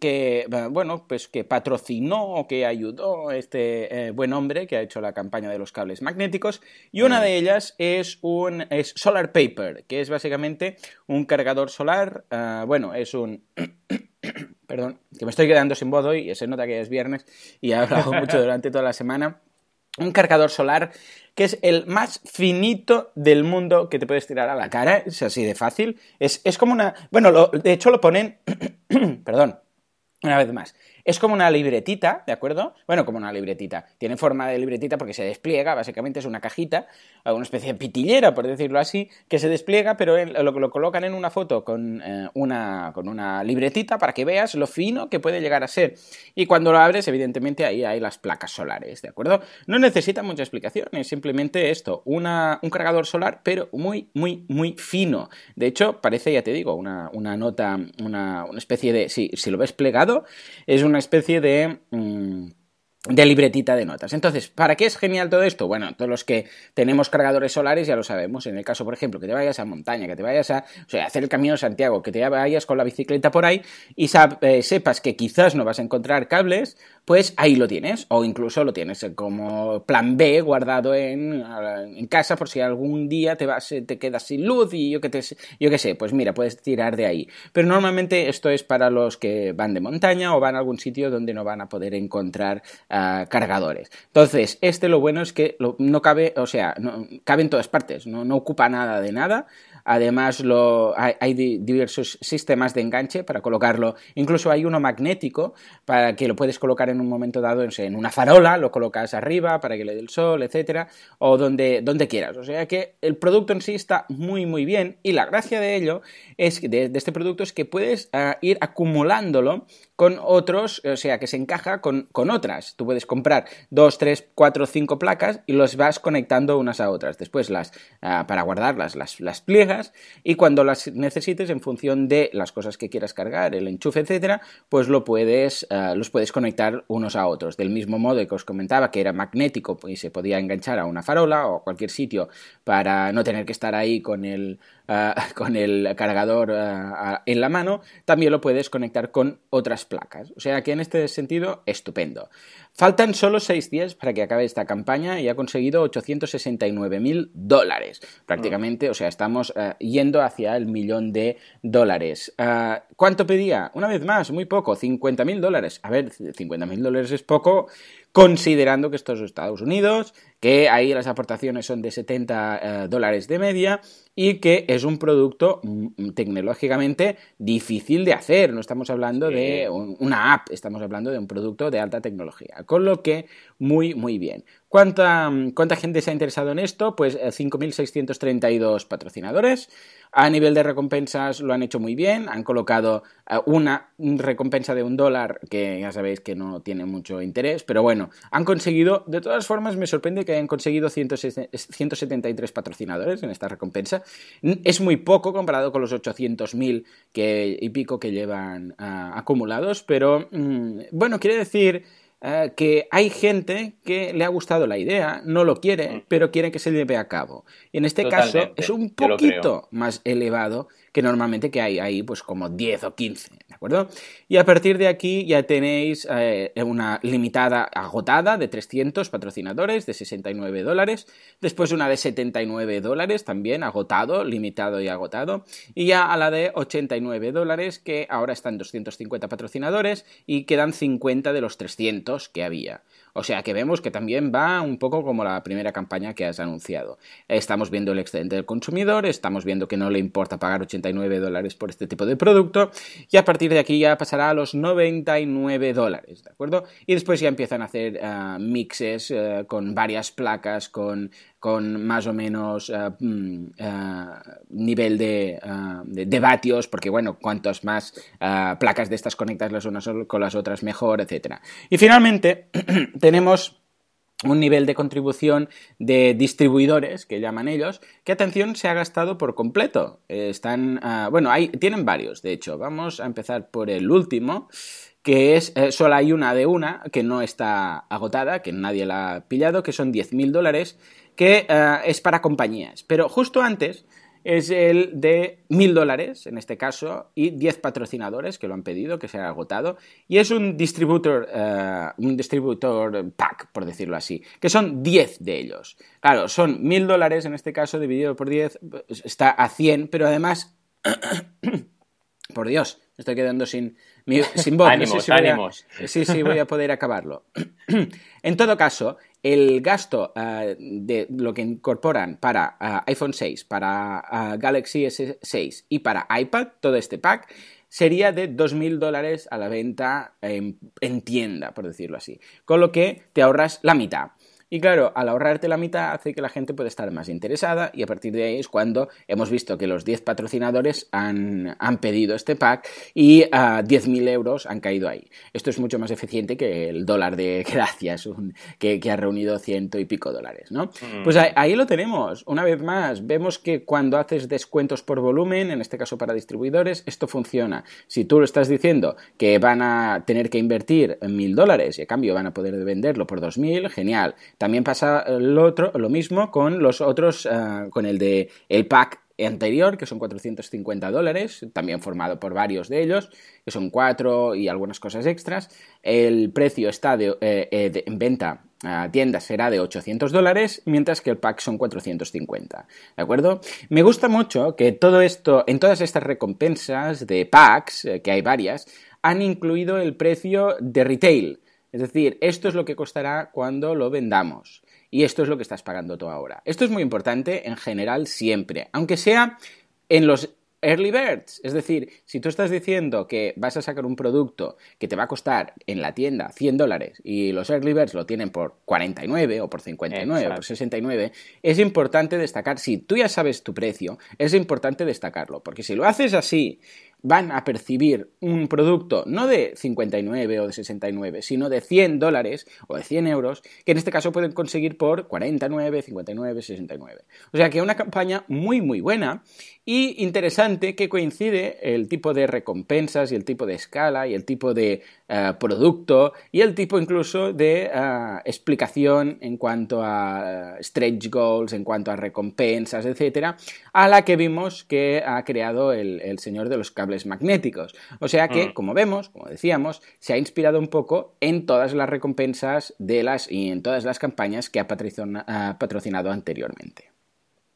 que, bueno, pues que patrocinó o que ayudó este buen hombre que hecho la campaña de los cables magnéticos, y una de ellas es un es Solar Paper, que es básicamente un cargador solar, ah, bueno, es un... *coughs* perdón, que me estoy quedando sin voz hoy, y se nota que es viernes y he hablado *laughs* mucho durante toda la semana. Un cargador solar que es el más finito del mundo que te puedes tirar a la cara, es así de fácil. Es, es como una... Bueno, de hecho lo ponen... *coughs* perdón, una vez más. Es como una libretita, ¿de acuerdo? Bueno, como una libretita. Tiene forma de libretita porque se despliega, básicamente es una cajita, una especie de pitillera, por decirlo así, que se despliega, pero lo, lo colocan en una foto con, eh, una, con una libretita para que veas lo fino que puede llegar a ser. Y cuando lo abres, evidentemente ahí hay las placas solares, ¿de acuerdo? No necesita mucha explicación, es simplemente esto, una, un cargador solar, pero muy, muy, muy fino. De hecho, parece, ya te digo, una, una nota, una, una especie de... Si, si lo ves plegado, es un una especie de... Mm, de libretita de notas. Entonces, ¿para qué es genial todo esto? Bueno, todos los que tenemos cargadores solares ya lo sabemos. En el caso, por ejemplo, que te vayas a montaña, que te vayas a o sea, hacer el camino de Santiago, que te vayas con la bicicleta por ahí y eh, sepas que quizás no vas a encontrar cables pues ahí lo tienes, o incluso lo tienes como plan B guardado en, en casa por si algún día te vas, te quedas sin luz y yo que, te, yo qué sé, pues mira, puedes tirar de ahí. Pero normalmente esto es para los que van de montaña o van a algún sitio donde no van a poder encontrar uh, cargadores. Entonces, este lo bueno es que no cabe, o sea, no, cabe en todas partes, no, no ocupa nada de nada. Además, lo, hay, diversos sistemas de enganche para colocarlo. Incluso hay uno magnético para que lo puedes colocar en un momento dado en una farola, lo colocas arriba para que le dé el sol, etcétera, o donde, donde quieras. O sea que el producto en sí está muy, muy bien. Y la gracia de ello es de, de este producto es que puedes uh, ir acumulándolo con otros, o sea, que se encaja con, con, otras. Tú puedes comprar dos, tres, cuatro, cinco placas y los vas conectando unas a otras. Después las, uh, para guardarlas, las, las pliegas y cuando las necesites en función de las cosas que quieras cargar, el enchufe, etcétera, pues lo puedes, uh, los puedes conectar unos a otros. Del mismo modo que os comentaba que era magnético y se podía enganchar a una farola o a cualquier sitio para no tener que estar ahí con el, uh, *laughs* con el cargador en la mano, también lo puedes conectar con otras placas. O sea que en este sentido, estupendo. Faltan solo seis días para que acabe esta campaña y ha conseguido 869 mil dólares. Prácticamente, o sea, estamos yendo hacia el millón de dólares. ¿Cuánto pedía? Una vez más, muy poco, 50 mil dólares. A ver, 50 mil dólares es poco considerando que esto es Estados Unidos, que ahí las aportaciones son de 70 uh, dólares de media y que es un producto mm, tecnológicamente difícil de hacer. No estamos hablando sí. de un, una app, estamos hablando de un producto de alta tecnología. Con lo que, muy, muy bien. ¿Cuánta, cuánta gente se ha interesado en esto? Pues 5.632 patrocinadores. A nivel de recompensas lo han hecho muy bien. Han colocado una recompensa de un dólar que ya sabéis que no tiene mucho interés, pero bueno, han conseguido, de todas formas me sorprende que hayan conseguido 173 patrocinadores en esta recompensa. Es muy poco comparado con los 800.000 y pico que llevan uh, acumulados, pero mm, bueno, quiere decir Uh, que hay gente que le ha gustado la idea, no lo quiere, mm. pero quiere que se lleve a cabo. Y en este Totalmente, caso es un poquito más elevado que normalmente que hay ahí pues como 10 o 15, ¿de acuerdo? Y a partir de aquí ya tenéis eh, una limitada agotada de 300 patrocinadores de 69 dólares, después una de 79 dólares también agotado, limitado y agotado, y ya a la de 89 dólares que ahora están 250 patrocinadores y quedan 50 de los 300 que había. O sea que vemos que también va un poco como la primera campaña que has anunciado. Estamos viendo el excedente del consumidor, estamos viendo que no le importa pagar 89 dólares por este tipo de producto y a partir de aquí ya pasará a los 99 dólares, ¿de acuerdo? Y después ya empiezan a hacer uh, mixes uh, con varias placas, con con más o menos uh, uh, nivel de, de, vatios, porque bueno, cuantos más placas de estas conectas las unas con las otras mejor, etc. Y finalmente *clears throat* tenemos un nivel de contribución de distribuidores, que llaman ellos, que atención se ha gastado por completo. Están, bueno, hay, tienen varios, de hecho. Vamos a empezar por el último, que es, eh, solo hay una de una, que no está agotada, que nadie la ha pillado, que son 10.000 dólares, que uh, es para compañías. Pero justo antes es el de mil dólares, en este caso, y 10 patrocinadores que lo han pedido, que se ha agotado, y es un distributor, uh, un distributor pack, por decirlo así, que son 10 de ellos. Claro, son mil dólares, en este caso, dividido por 10, está a 100, pero además, *coughs* por Dios, me estoy quedando sin, sin voz. *laughs* ánimos, no sé si ánimos. A, sí, sí, voy a poder acabarlo. *coughs* en todo caso, el gasto uh, de lo que incorporan para uh, iPhone 6, para uh, Galaxy S6 y para iPad, todo este pack, sería de 2.000 dólares a la venta en, en, tienda, por decirlo así. Con lo que te ahorras la mitad. Y claro, al ahorrarte la mitad hace que la gente pueda estar más interesada y a partir de ahí es cuando hemos visto que los 10 patrocinadores han, han pedido este pack y uh, 10.000 euros han caído ahí. Esto es mucho más eficiente que el dólar de *laughs* gracias un, que, que, ha reunido ciento y pico dólares, ¿no? Mm. Pues ahí, ahí, lo tenemos. Una vez más, vemos que cuando haces descuentos por volumen, en este caso para distribuidores, esto funciona. Si tú lo estás diciendo que van a tener que invertir mil dólares y a cambio van a poder venderlo por 2.000, genial. También pasa lo, otro, lo mismo con los otros, uh, con el de el pack anterior, que son 450 dólares, también formado por varios de ellos, que son cuatro y algunas cosas extras. El precio está de, eh, en venta a tiendas será de 800 dólares, mientras que el pack son 450. ¿De acuerdo? Me gusta mucho que todo esto, en todas estas recompensas de packs, eh, que hay varias, han incluido el precio de retail. Es decir, esto es lo que costará cuando lo vendamos. Y esto es lo que estás pagando tú ahora. Esto es muy importante en general siempre, aunque sea en los early birds. Es decir, si tú estás diciendo que vas a sacar un producto que te va a costar en la tienda 100 dólares y los early birds lo tienen por 49 o por 59 o por 69, es importante destacar, si tú ya sabes tu precio, es importante destacarlo, porque si lo haces así van a percibir un producto no de 59 o de 69, sino de 100 dólares o de 100 euros, que en este caso pueden conseguir por 49, 59, 69. O sea que una campaña muy, muy buena y interesante que coincide el tipo de recompensas y el tipo de escala y el tipo de eh, producto y el tipo incluso de eh, explicación en cuanto a eh, stretch goals, en cuanto a recompensas, etcétera, a la que vimos que ha creado el, señor de los cables magnéticos. O sea que, mm. como vemos, como decíamos, se ha inspirado un poco en todas las recompensas de las y en todas las campañas que ha patrocinado anteriormente.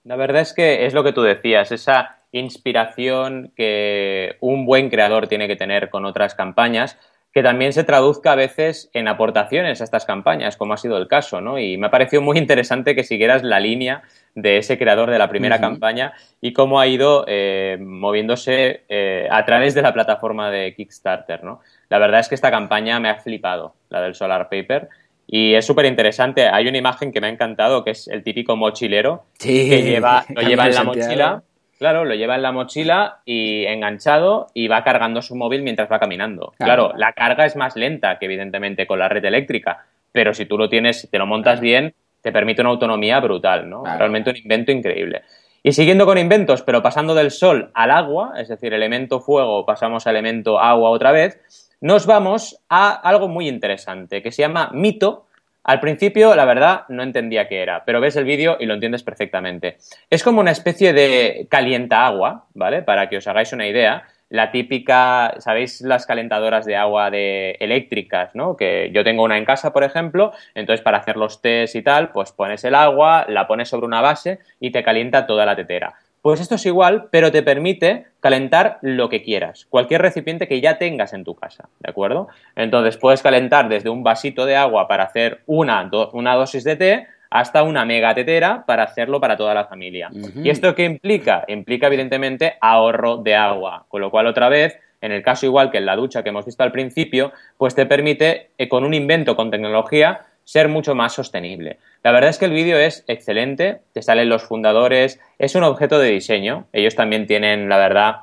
La verdad es que es lo que tú decías, esa inspiración que un buen creador tiene que tener con otras campañas, que también se traduzca a veces en aportaciones a estas campañas, como ha sido el caso, ¿no? Y me ha parecido muy interesante que siguieras la línea de ese creador de la primera campaña y cómo ha ido eh, moviéndose eh, a través de la plataforma de Kickstarter, ¿no? La verdad es que esta campaña me ha flipado, la del Solar Paper. Y es súper interesante. Hay una imagen que me ha encantado, que es el típico mochilero que lleva, lo lleva en la mochila. Claro, lo lleva en la mochila y enganchado y va cargando su móvil mientras va caminando. Claro. la carga es más lenta que evidentemente con la red eléctrica, pero si tú lo tienes, te lo montas bien, te permite una autonomía brutal, ¿no? Realmente un invento increíble. Y siguiendo con inventos, pero pasando del sol al agua, es decir, elemento fuego, pasamos a elemento agua otra vez, nos vamos a algo muy interesante que se llama mito. Al principio, la verdad, no entendía qué era, pero ves el vídeo y lo entiendes perfectamente. Es como una especie de calienta agua, ¿vale? Para que os hagáis una idea. La típica, ¿sabéis las calentadoras de agua de eléctricas, ¿no? Que yo tengo una en casa, por ejemplo, entonces para hacer los test y tal, pues pones el agua, la pones sobre una base y te calienta toda la tetera. Pues esto es igual, pero te permite calentar lo que quieras, cualquier recipiente que ya tengas en tu casa, ¿de acuerdo? Entonces puedes calentar desde un vasito de agua para hacer una, una dosis de té hasta una mega tetera para hacerlo para toda la familia. ¿Y esto qué implica? Implica evidentemente ahorro de agua, con lo cual otra vez en el caso igual que en la ducha que hemos visto al principio, pues te permite, eh, con un invento, con tecnología, ser mucho más sostenible. La verdad es que el vídeo es excelente, te salen los fundadores, es un objeto de diseño, ellos también tienen, la verdad,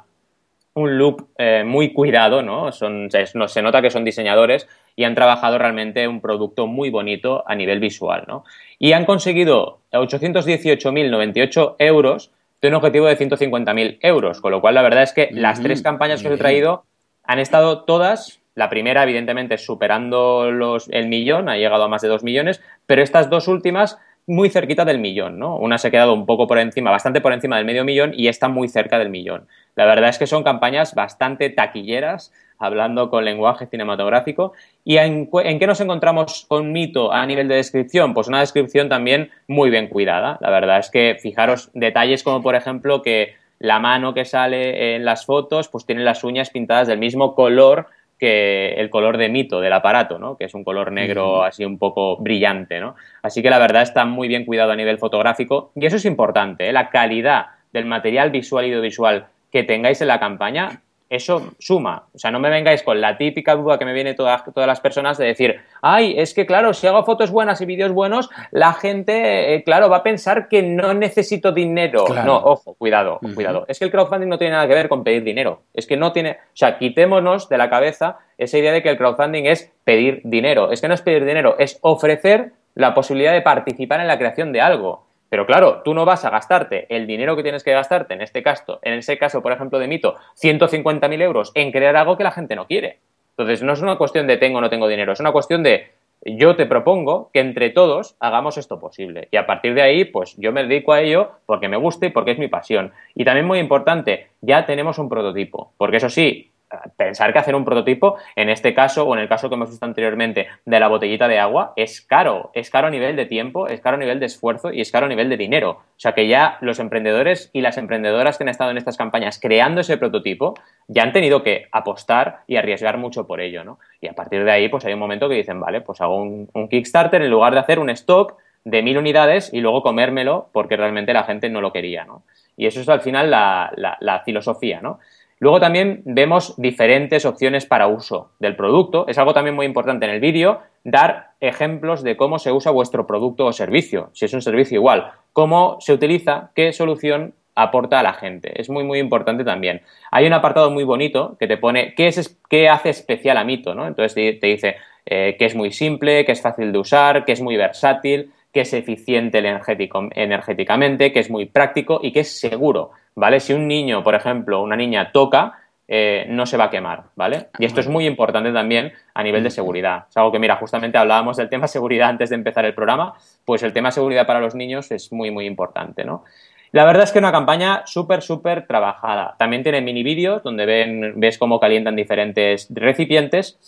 un look eh, muy cuidado, ¿no? Son, se nota que son diseñadores y han trabajado realmente un producto muy bonito a nivel visual, ¿no? Y han conseguido 818.098 euros de un objetivo de 150.000 euros, con lo cual la verdad es que las tres campañas que os he traído han estado todas la primera, evidentemente, superando los, el millón, ha llegado a más de dos millones, pero estas dos últimas muy cerquita del millón, ¿no? Una se ha quedado un poco por encima, bastante por encima del medio millón y está muy cerca del millón. La verdad es que son campañas bastante taquilleras, hablando con lenguaje cinematográfico. ¿Y en, en, qué nos encontramos con mito a nivel de descripción? Pues una descripción también muy bien cuidada. La verdad es que fijaros detalles como, por ejemplo, que la mano que sale en las fotos, pues tiene las uñas pintadas del mismo color que el color de mito del aparato, ¿no? que es un color negro así un poco brillante. ¿no? Así que la verdad está muy bien cuidado a nivel fotográfico y eso es importante, ¿eh? la calidad del material visual y audiovisual que tengáis en la campaña eso suma. O sea, no me vengáis con la típica duda que me viene todas, todas las personas de decir, ay, es que claro, si hago fotos buenas y vídeos buenos, la gente, eh, claro, va a pensar que no necesito dinero. No, ojo, cuidado, cuidado. Es que el crowdfunding no tiene nada que ver con pedir dinero. Es que no tiene, o sea, quitémonos de la cabeza esa idea de que el crowdfunding es pedir dinero. Es que no es pedir dinero, es ofrecer la posibilidad de participar en la creación de algo. Pero claro, tú no vas a gastarte el dinero que tienes que gastarte, en este caso, en ese caso, por ejemplo, de Mito, 150.000 euros en crear algo que la gente no quiere. Entonces, no es una cuestión de tengo o no tengo dinero, es una cuestión de yo te propongo que entre todos hagamos esto posible. Y a partir de ahí, pues yo me dedico a ello porque me gusta y porque es mi pasión. Y también muy importante, ya tenemos un prototipo, porque eso sí, pensar que hacer un prototipo, en este caso o en el caso que hemos visto anteriormente de la botellita de agua, es caro. Es caro a nivel de tiempo, es caro a nivel de esfuerzo y es caro a nivel de dinero. O sea que ya los emprendedores y las emprendedoras que han estado en estas campañas creando ese prototipo ya han tenido que apostar y arriesgar mucho por ello, ¿no? Y a partir de ahí, pues hay un momento que dicen, vale, pues hago un, Kickstarter en lugar de hacer un stock de mil unidades y luego comérmelo porque realmente la gente no lo quería, ¿no? Y eso es al final la, la filosofía, ¿no? Luego también vemos diferentes opciones para uso del producto. Es algo también muy importante en el vídeo, dar ejemplos de cómo se usa vuestro producto o servicio, si es un servicio igual, cómo se utiliza, qué solución aporta a la gente. Es muy, muy importante también. Hay un apartado muy bonito que te pone qué, es, qué hace especial a Mito, ¿no? Entonces te, dice eh, que es muy simple, que es fácil de usar, que es muy versátil, que es eficiente energéticamente, que es muy práctico y que es seguro. ¿Vale? Si un niño, por ejemplo, una niña toca, eh, no se va a quemar, ¿vale? Y esto es muy importante también a nivel de seguridad. Es algo que, mira, justamente hablábamos del tema *laughs* seguridad antes de empezar el programa, pues el tema seguridad para los niños es muy, muy importante, ¿no? La verdad es que una campaña súper, súper trabajada. También tiene mini vídeos donde ven, ves cómo calientan diferentes recipientes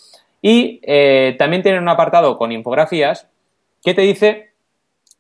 y eh, también tiene un apartado con infografías que te dice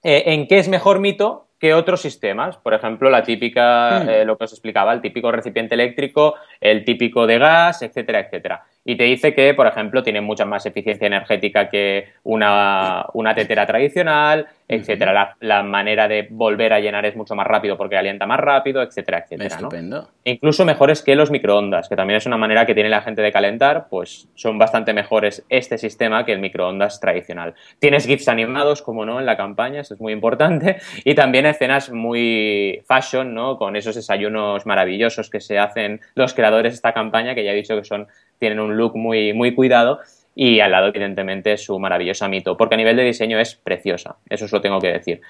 eh, en qué es mejor mito que otros sistemas. Por ejemplo, la típica, hmm. eh, lo que os explicaba, el típico recipiente eléctrico, el típico de gas, etcétera, etcétera y te dice que, por ejemplo, tiene mucha más eficiencia energética que una, una tetera tradicional, etcétera. La, manera de volver a llenar es mucho más rápido porque alienta más rápido, etcétera, etcétera. Estupendo. Incluso mejores que los microondas, que también es una manera que tiene la gente de calentar, pues son bastante mejores este sistema que el microondas tradicional. Tienes GIFs animados, como no, en la campaña, eso es muy importante, y también escenas muy fashion, ¿no? Con esos desayunos maravillosos que se hacen los creadores de esta campaña, que ya he dicho que son tienen un look muy, muy cuidado y al lado, evidentemente, su maravillosa mito, porque a nivel de diseño es preciosa, eso os lo tengo que decir.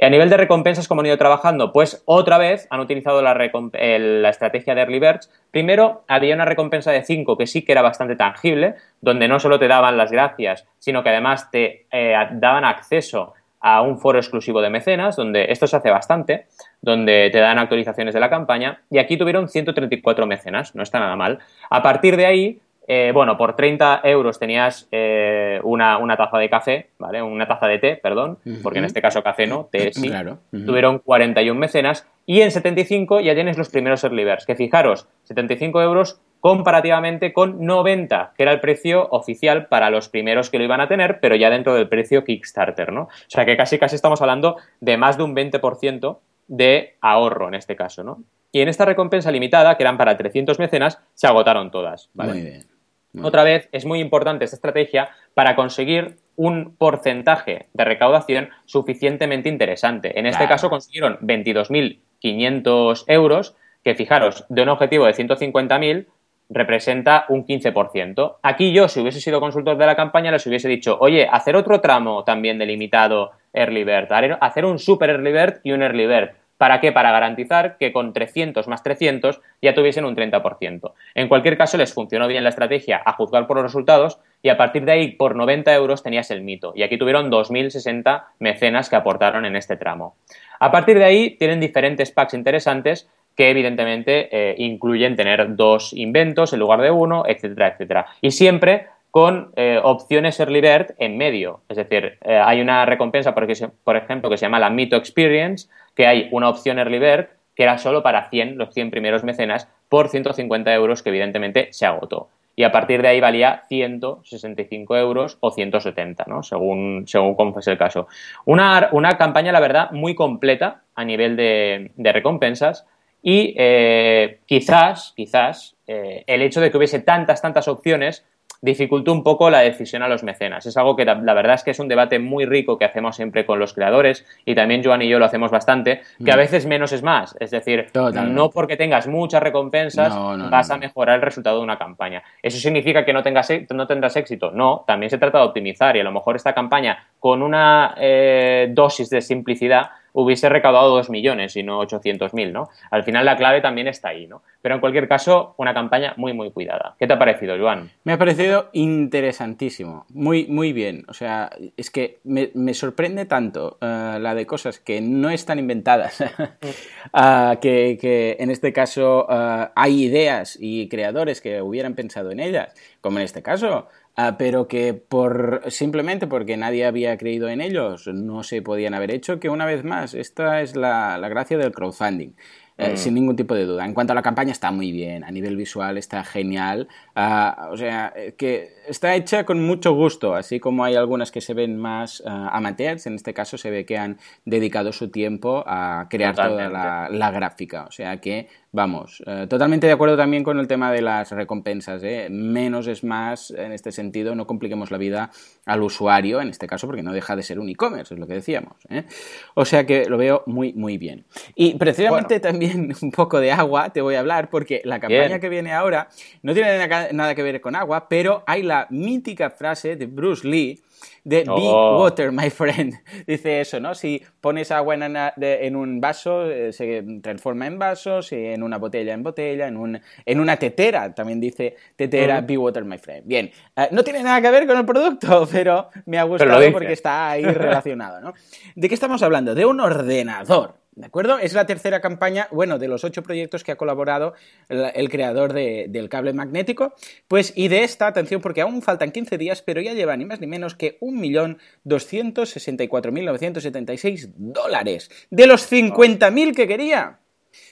A nivel de recompensas, ¿cómo han ido trabajando? Pues otra vez han utilizado la, la, estrategia de Early Birds. Primero, había una recompensa de 5 que sí que era bastante tangible, donde no solo te daban las gracias, sino que además te eh, daban acceso a un foro exclusivo de mecenas, donde esto se hace bastante, donde te dan actualizaciones de la campaña, y aquí tuvieron 134 mecenas, no está nada mal. A partir de ahí, eh, bueno, por 30 euros tenías eh, una, taza de café, ¿vale? Una taza de té, perdón, porque en este caso café no, té sí. Claro. Tuvieron 41 mecenas y en 75 ya tienes los primeros early birds, que fijaros, 75 euros comparativamente con 90, que era el precio oficial para los primeros que lo iban a tener, pero ya dentro del precio Kickstarter, ¿no? O sea que casi casi estamos hablando de más de un 20% de ahorro en este caso, ¿no? Y en esta recompensa limitada, que eran para 300 mecenas, se agotaron todas, ¿vale? Muy bien. Otra vez, es muy importante esta estrategia para conseguir un porcentaje de recaudación suficientemente interesante. En este caso consiguieron 22.500 euros, que fijaros, de un objetivo de 150.000, representa un 15%. Aquí yo, si hubiese sido consultor de la campaña, les hubiese dicho, oye, hacer otro tramo también delimitado Early Bird, hacer un Super Early Bird y un Early Bird. ¿Para qué? Para garantizar que con 300 más 300 ya tuviesen un 30%. En cualquier caso, les funcionó bien la estrategia a juzgar por los resultados y a partir de ahí, por 90 euros, tenías el mito. Y aquí tuvieron 2.060 mecenas que aportaron en este tramo. A partir de ahí, tienen diferentes packs interesantes que evidentemente eh, incluyen tener dos inventos en lugar de uno, etcétera, etcétera. Y siempre con eh, opciones early bird en medio. Es decir, eh, hay una recompensa, por, por ejemplo, que se llama la Mito Experience, que hay una opción early bird que era solo para 100, los 100 primeros mecenas, por 150 euros, que evidentemente se agotó. Y a partir de ahí valía 165 euros o 170, ¿no? Según, según cómo fuese el caso. Una, una campaña, la verdad, muy completa a nivel de, de recompensas y eh, quizás, quizás, eh, el hecho de que hubiese tantas, tantas opciones dificultó un poco la decisión a los mecenas. Es algo que la, verdad es que es un debate muy rico que hacemos siempre con los creadores y también Joan y yo lo hacemos bastante, que a mm. veces menos es más. Es decir, no porque tengas muchas recompensas vas a mejorar el resultado de una campaña. ¿Eso significa que no, tengas, no tendrás éxito? No, también se trata de optimizar y a lo mejor esta campaña con una eh, dosis de simplicidad hubiese recaudado 2 millones y no 800.000, ¿no? Al final la clave también está ahí, ¿no? Pero en cualquier caso, una campaña muy, muy cuidada. ¿Qué te ha parecido, Joan? Me ha parecido interesantísimo, muy, muy bien. O sea, es que me, sorprende tanto eh, la de cosas que no están inventadas, uh, *laughs* que, que, en este caso uh, hay ideas y creadores que hubieran pensado en ellas, como en este caso. Uh, pero que por simplemente porque nadie había creído en ellos no se podían haber hecho, que una vez más, esta es la, la gracia del crowdfunding. Eh, mm. sin ningún tipo de duda. En cuanto a la campaña, está muy bien, a nivel visual está genial, uh, o sea, eh, que está hecha con mucho gusto, así como hay algunas que se ven más uh, amateurs, en este caso se ve que han dedicado su tiempo a crear toda la, la, gráfica, o sea que Vamos, eh, totalmente de acuerdo también con el tema de las recompensas. ¿eh? Menos es más en este sentido, no compliquemos la vida al usuario, en este caso, porque no deja de ser un e-commerce, es lo que decíamos. ¿eh? O sea que lo veo muy, muy bien. Y precisamente también *laughs* un poco de agua te voy a hablar, porque la campaña que viene ahora no tiene nada que ver con agua, pero hay la mítica frase de Bruce Lee de Be oh. Water, my friend. *laughs* Dice eso, ¿no? Si pones agua en, en un vaso, eh, se transforma en vasos, y en una botella en botella, en, un, en una tetera, también dice tetera, Be Water, my friend. Bien, eh, no tiene nada que ver con el producto, *laughs* pero me ha gustado porque está ahí relacionado, ¿no? ¿De qué estamos hablando? De un ordenador. ¿De acuerdo? Es la tercera campaña, bueno, de los ocho proyectos que ha colaborado el, creador del cable magnético. Pues, y de esta, atención, porque aún faltan 15 días, pero ya lleva ni más ni menos que 1.264.976 dólares. De los 50.000 que quería.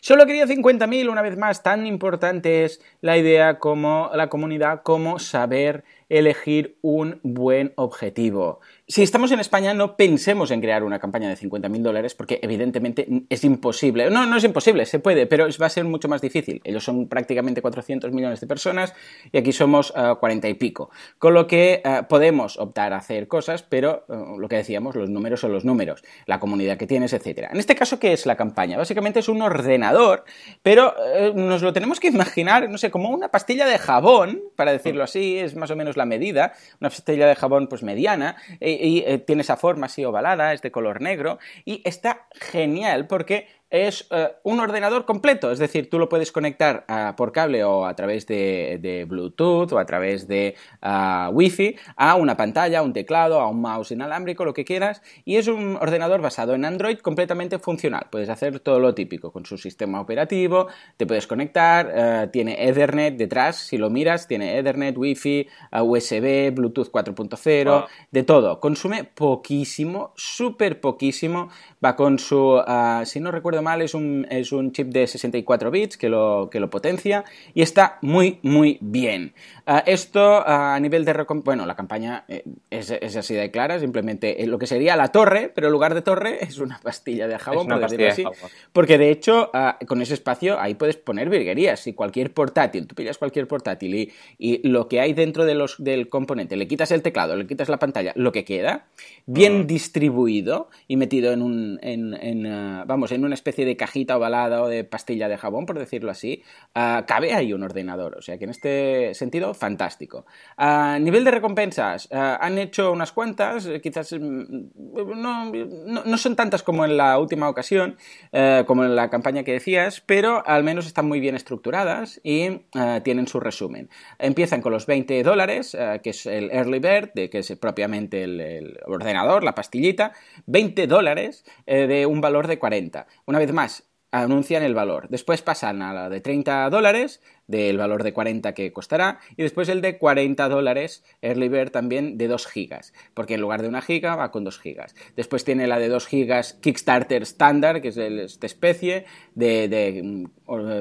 Solo quería 50.000, una vez más, tan importante es la idea como la comunidad, como saber elegir un buen objetivo. Si estamos en España, no pensemos en crear una campaña de 50.000 dólares porque evidentemente es imposible. No, no es imposible, se puede, pero va a ser mucho más difícil. Ellos son prácticamente 400 millones de personas y aquí somos 40 eh, y pico. Con lo que eh, podemos optar a hacer cosas, pero eh, lo que decíamos, los números son los números, la comunidad que tienes, etc. En este caso, ¿qué es la campaña? Básicamente es un ordenador, pero nos lo tenemos que imaginar, no sé, como una pastilla de jabón, para decirlo así, es más o menos la medida, una pastilla de jabón pues mediana, y eh, tiene esa forma así ovalada, es de color negro, y está genial porque es eh, un ordenador completo, es decir, tú lo puedes conectar por cable o a través de, Bluetooth o a través de uh, Wi-Fi a una pantalla, un teclado, a un mouse inalámbrico, lo que quieras, y es un ordenador basado en Android completamente funcional. Puedes hacer todo lo típico con su sistema operativo, te puedes conectar, eh, tiene Ethernet detrás, si lo miras, tiene Ethernet, Wi-Fi, USB, Bluetooth 4.0, de todo. Consume poquísimo, súper poquísimo, va con su, ah, si no recuerdo mal, es un, es un chip de 64 bits que lo, que lo potencia y está muy, muy bien. Ah, esto a nivel de... Bueno, la campaña eh, es, es, así de clara, simplemente eh, lo que sería la torre, pero en lugar de torre *laughs* es una pastilla de jabón, por decirlo así. Porque de hecho, ah, con ese espacio ahí puedes poner virguerías. Si cualquier portátil, tú pillas cualquier portátil y, y lo que hay dentro de los, del componente, le quitas el teclado, le quitas la pantalla, lo que queda, bien distribuido y metido en un... En, en, ah, vamos, en una especie de cajita ovalada o de pastilla de jabón, por decirlo así, uh, cabe ahí un ordenador. O sea que en este sentido, fantástico. A nivel de recompensas, ah, han hecho unas cuantas, eh, quizás mm, no, no, son tantas como en la última ocasión, eh, como en la campaña que decías, pero al menos están muy bien estructuradas y tienen su resumen. Empiezan con los 20 dólares, que es el Early Bird, de, que es propiamente el, el ordenador, la pastillita, 20 dólares eh, de un valor de 40. Una vez más, anuncian el valor. Después pasan a la de 30 dólares, del valor de 40 que costará, y después el de 40 dólares Early Bird también de 2 gigas, porque en lugar de una giga va con 2 gigas. Después tiene la de 2 gigas Kickstarter Standard, que es de esta especie, de, mm,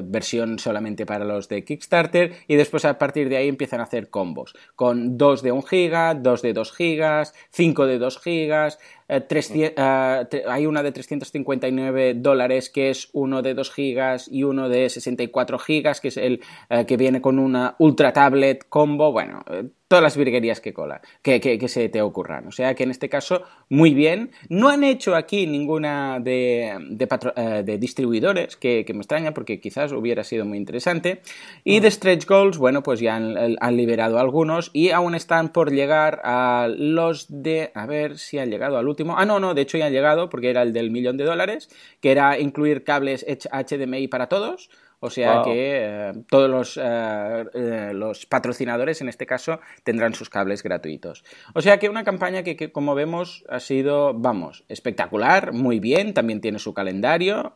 versión solamente para los de Kickstarter, y después a partir de ahí empiezan a hacer combos, con 2 de 1 giga, 2 de 2 gigas, 5 de 2 gigas, eh, eh, hay una de 359 dólares que es uno de 2 gigas y uno de 64 gigas, que es el eh, que viene con una ultra tablet combo. Bueno, todas las virguerías que, cola, que, que, se te ocurran. O sea que en este caso, muy bien. No han hecho aquí ninguna de, de, eh, de distribuidores, que, me extraña porque quizás hubiera sido muy interesante. Y de stretch goals, bueno, pues ya han, han liberado algunos y aún están por llegar a los de... A ver si han llegado al último. Ah, no, no, de hecho ya han llegado porque era el del millón de dólares, que era incluir cables HDMI para todos. O sea que eh, todos los, eh, eh, los, patrocinadores, en este caso, tendrán sus cables gratuitos. O sea que una campaña que, como vemos, ha sido, vamos, espectacular, muy bien, también tiene su calendario,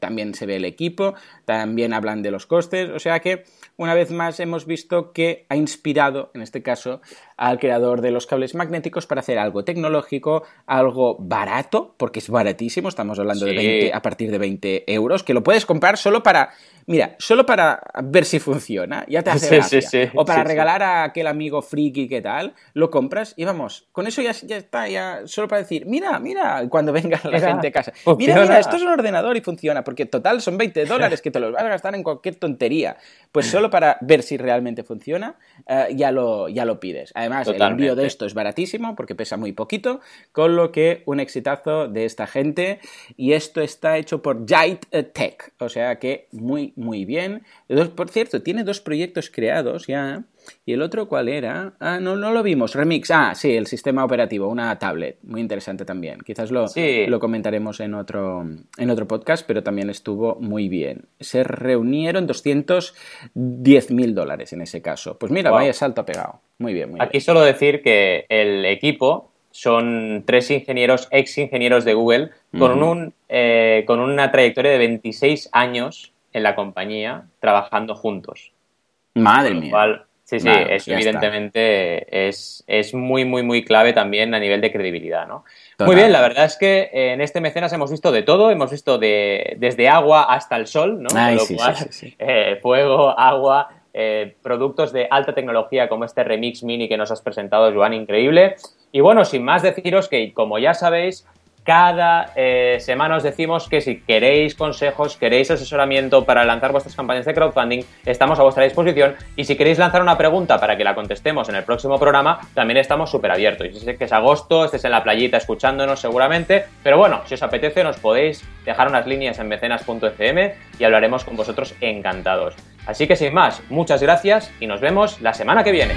también se ve el equipo, también hablan de los costes. O sea que, una vez más, hemos visto que ha inspirado, en este caso, al creador de los cables magnéticos para hacer algo tecnológico, algo barato, porque es baratísimo, estamos hablando de 20, a partir de 20 euros, que lo puedes comprar solo para Mira, solo para ver si funciona, ya te hace *laughs* gracia. o para regalar a aquel amigo friki que tal, lo compras y vamos, con eso ya, ya está, ya solo para decir, mira, mira, cuando venga la gente a casa, mira, mira, esto es un ordenador y funciona, porque total son 20 *laughs* dólares que te los vas a gastar en cualquier tontería. Pues solo para ver si realmente funciona, eh, ya, lo, ya lo pides. Además, el envío de esto es baratísimo porque pesa muy poquito, con lo que un exitazo de esta gente. Y esto está hecho por Jite Tech, o sea que muy, muy bien. Por cierto, tiene dos proyectos creados ya. ¿Y el otro cuál era? Ah, no, no lo vimos. Remix. Ah, sí, el sistema operativo, una tablet. Muy interesante también. Quizás lo, lo comentaremos en otro, en otro podcast, pero también estuvo muy bien. Se reunieron 210 mil dólares en ese caso. Pues mira, vaya salto pegado. Muy bien, muy Aquí solo decir que el equipo son tres ingenieros, ex ingenieros de Google, con, un, eh, con una trayectoria de 26 años en la compañía trabajando juntos. Madre mía. sí, sí, eso evidentemente es, es, muy, muy, muy clave también a nivel de credibilidad, ¿no? Muy bien, la verdad es que en este mecenas hemos visto de todo, hemos visto de, desde agua hasta el sol, ¿no? Eh, fuego, agua, eh, productos de alta tecnología como este Remix Mini que nos has presentado, Joan, increíble. Y bueno, sin más deciros que, como ya sabéis, cada eh, semana os decimos que si queréis consejos, queréis asesoramiento para lanzar vuestras campañas de crowdfunding, estamos a vuestra disposición. Y si queréis lanzar una pregunta para que la contestemos en el próximo programa, también estamos súper abiertos. Y sé que es agosto, estés en la playita escuchándonos seguramente, pero bueno, si os apetece, nos podéis dejar unas líneas en mecenas.fm y hablaremos con vosotros encantados. Así que sin más, muchas gracias y nos vemos la semana que viene.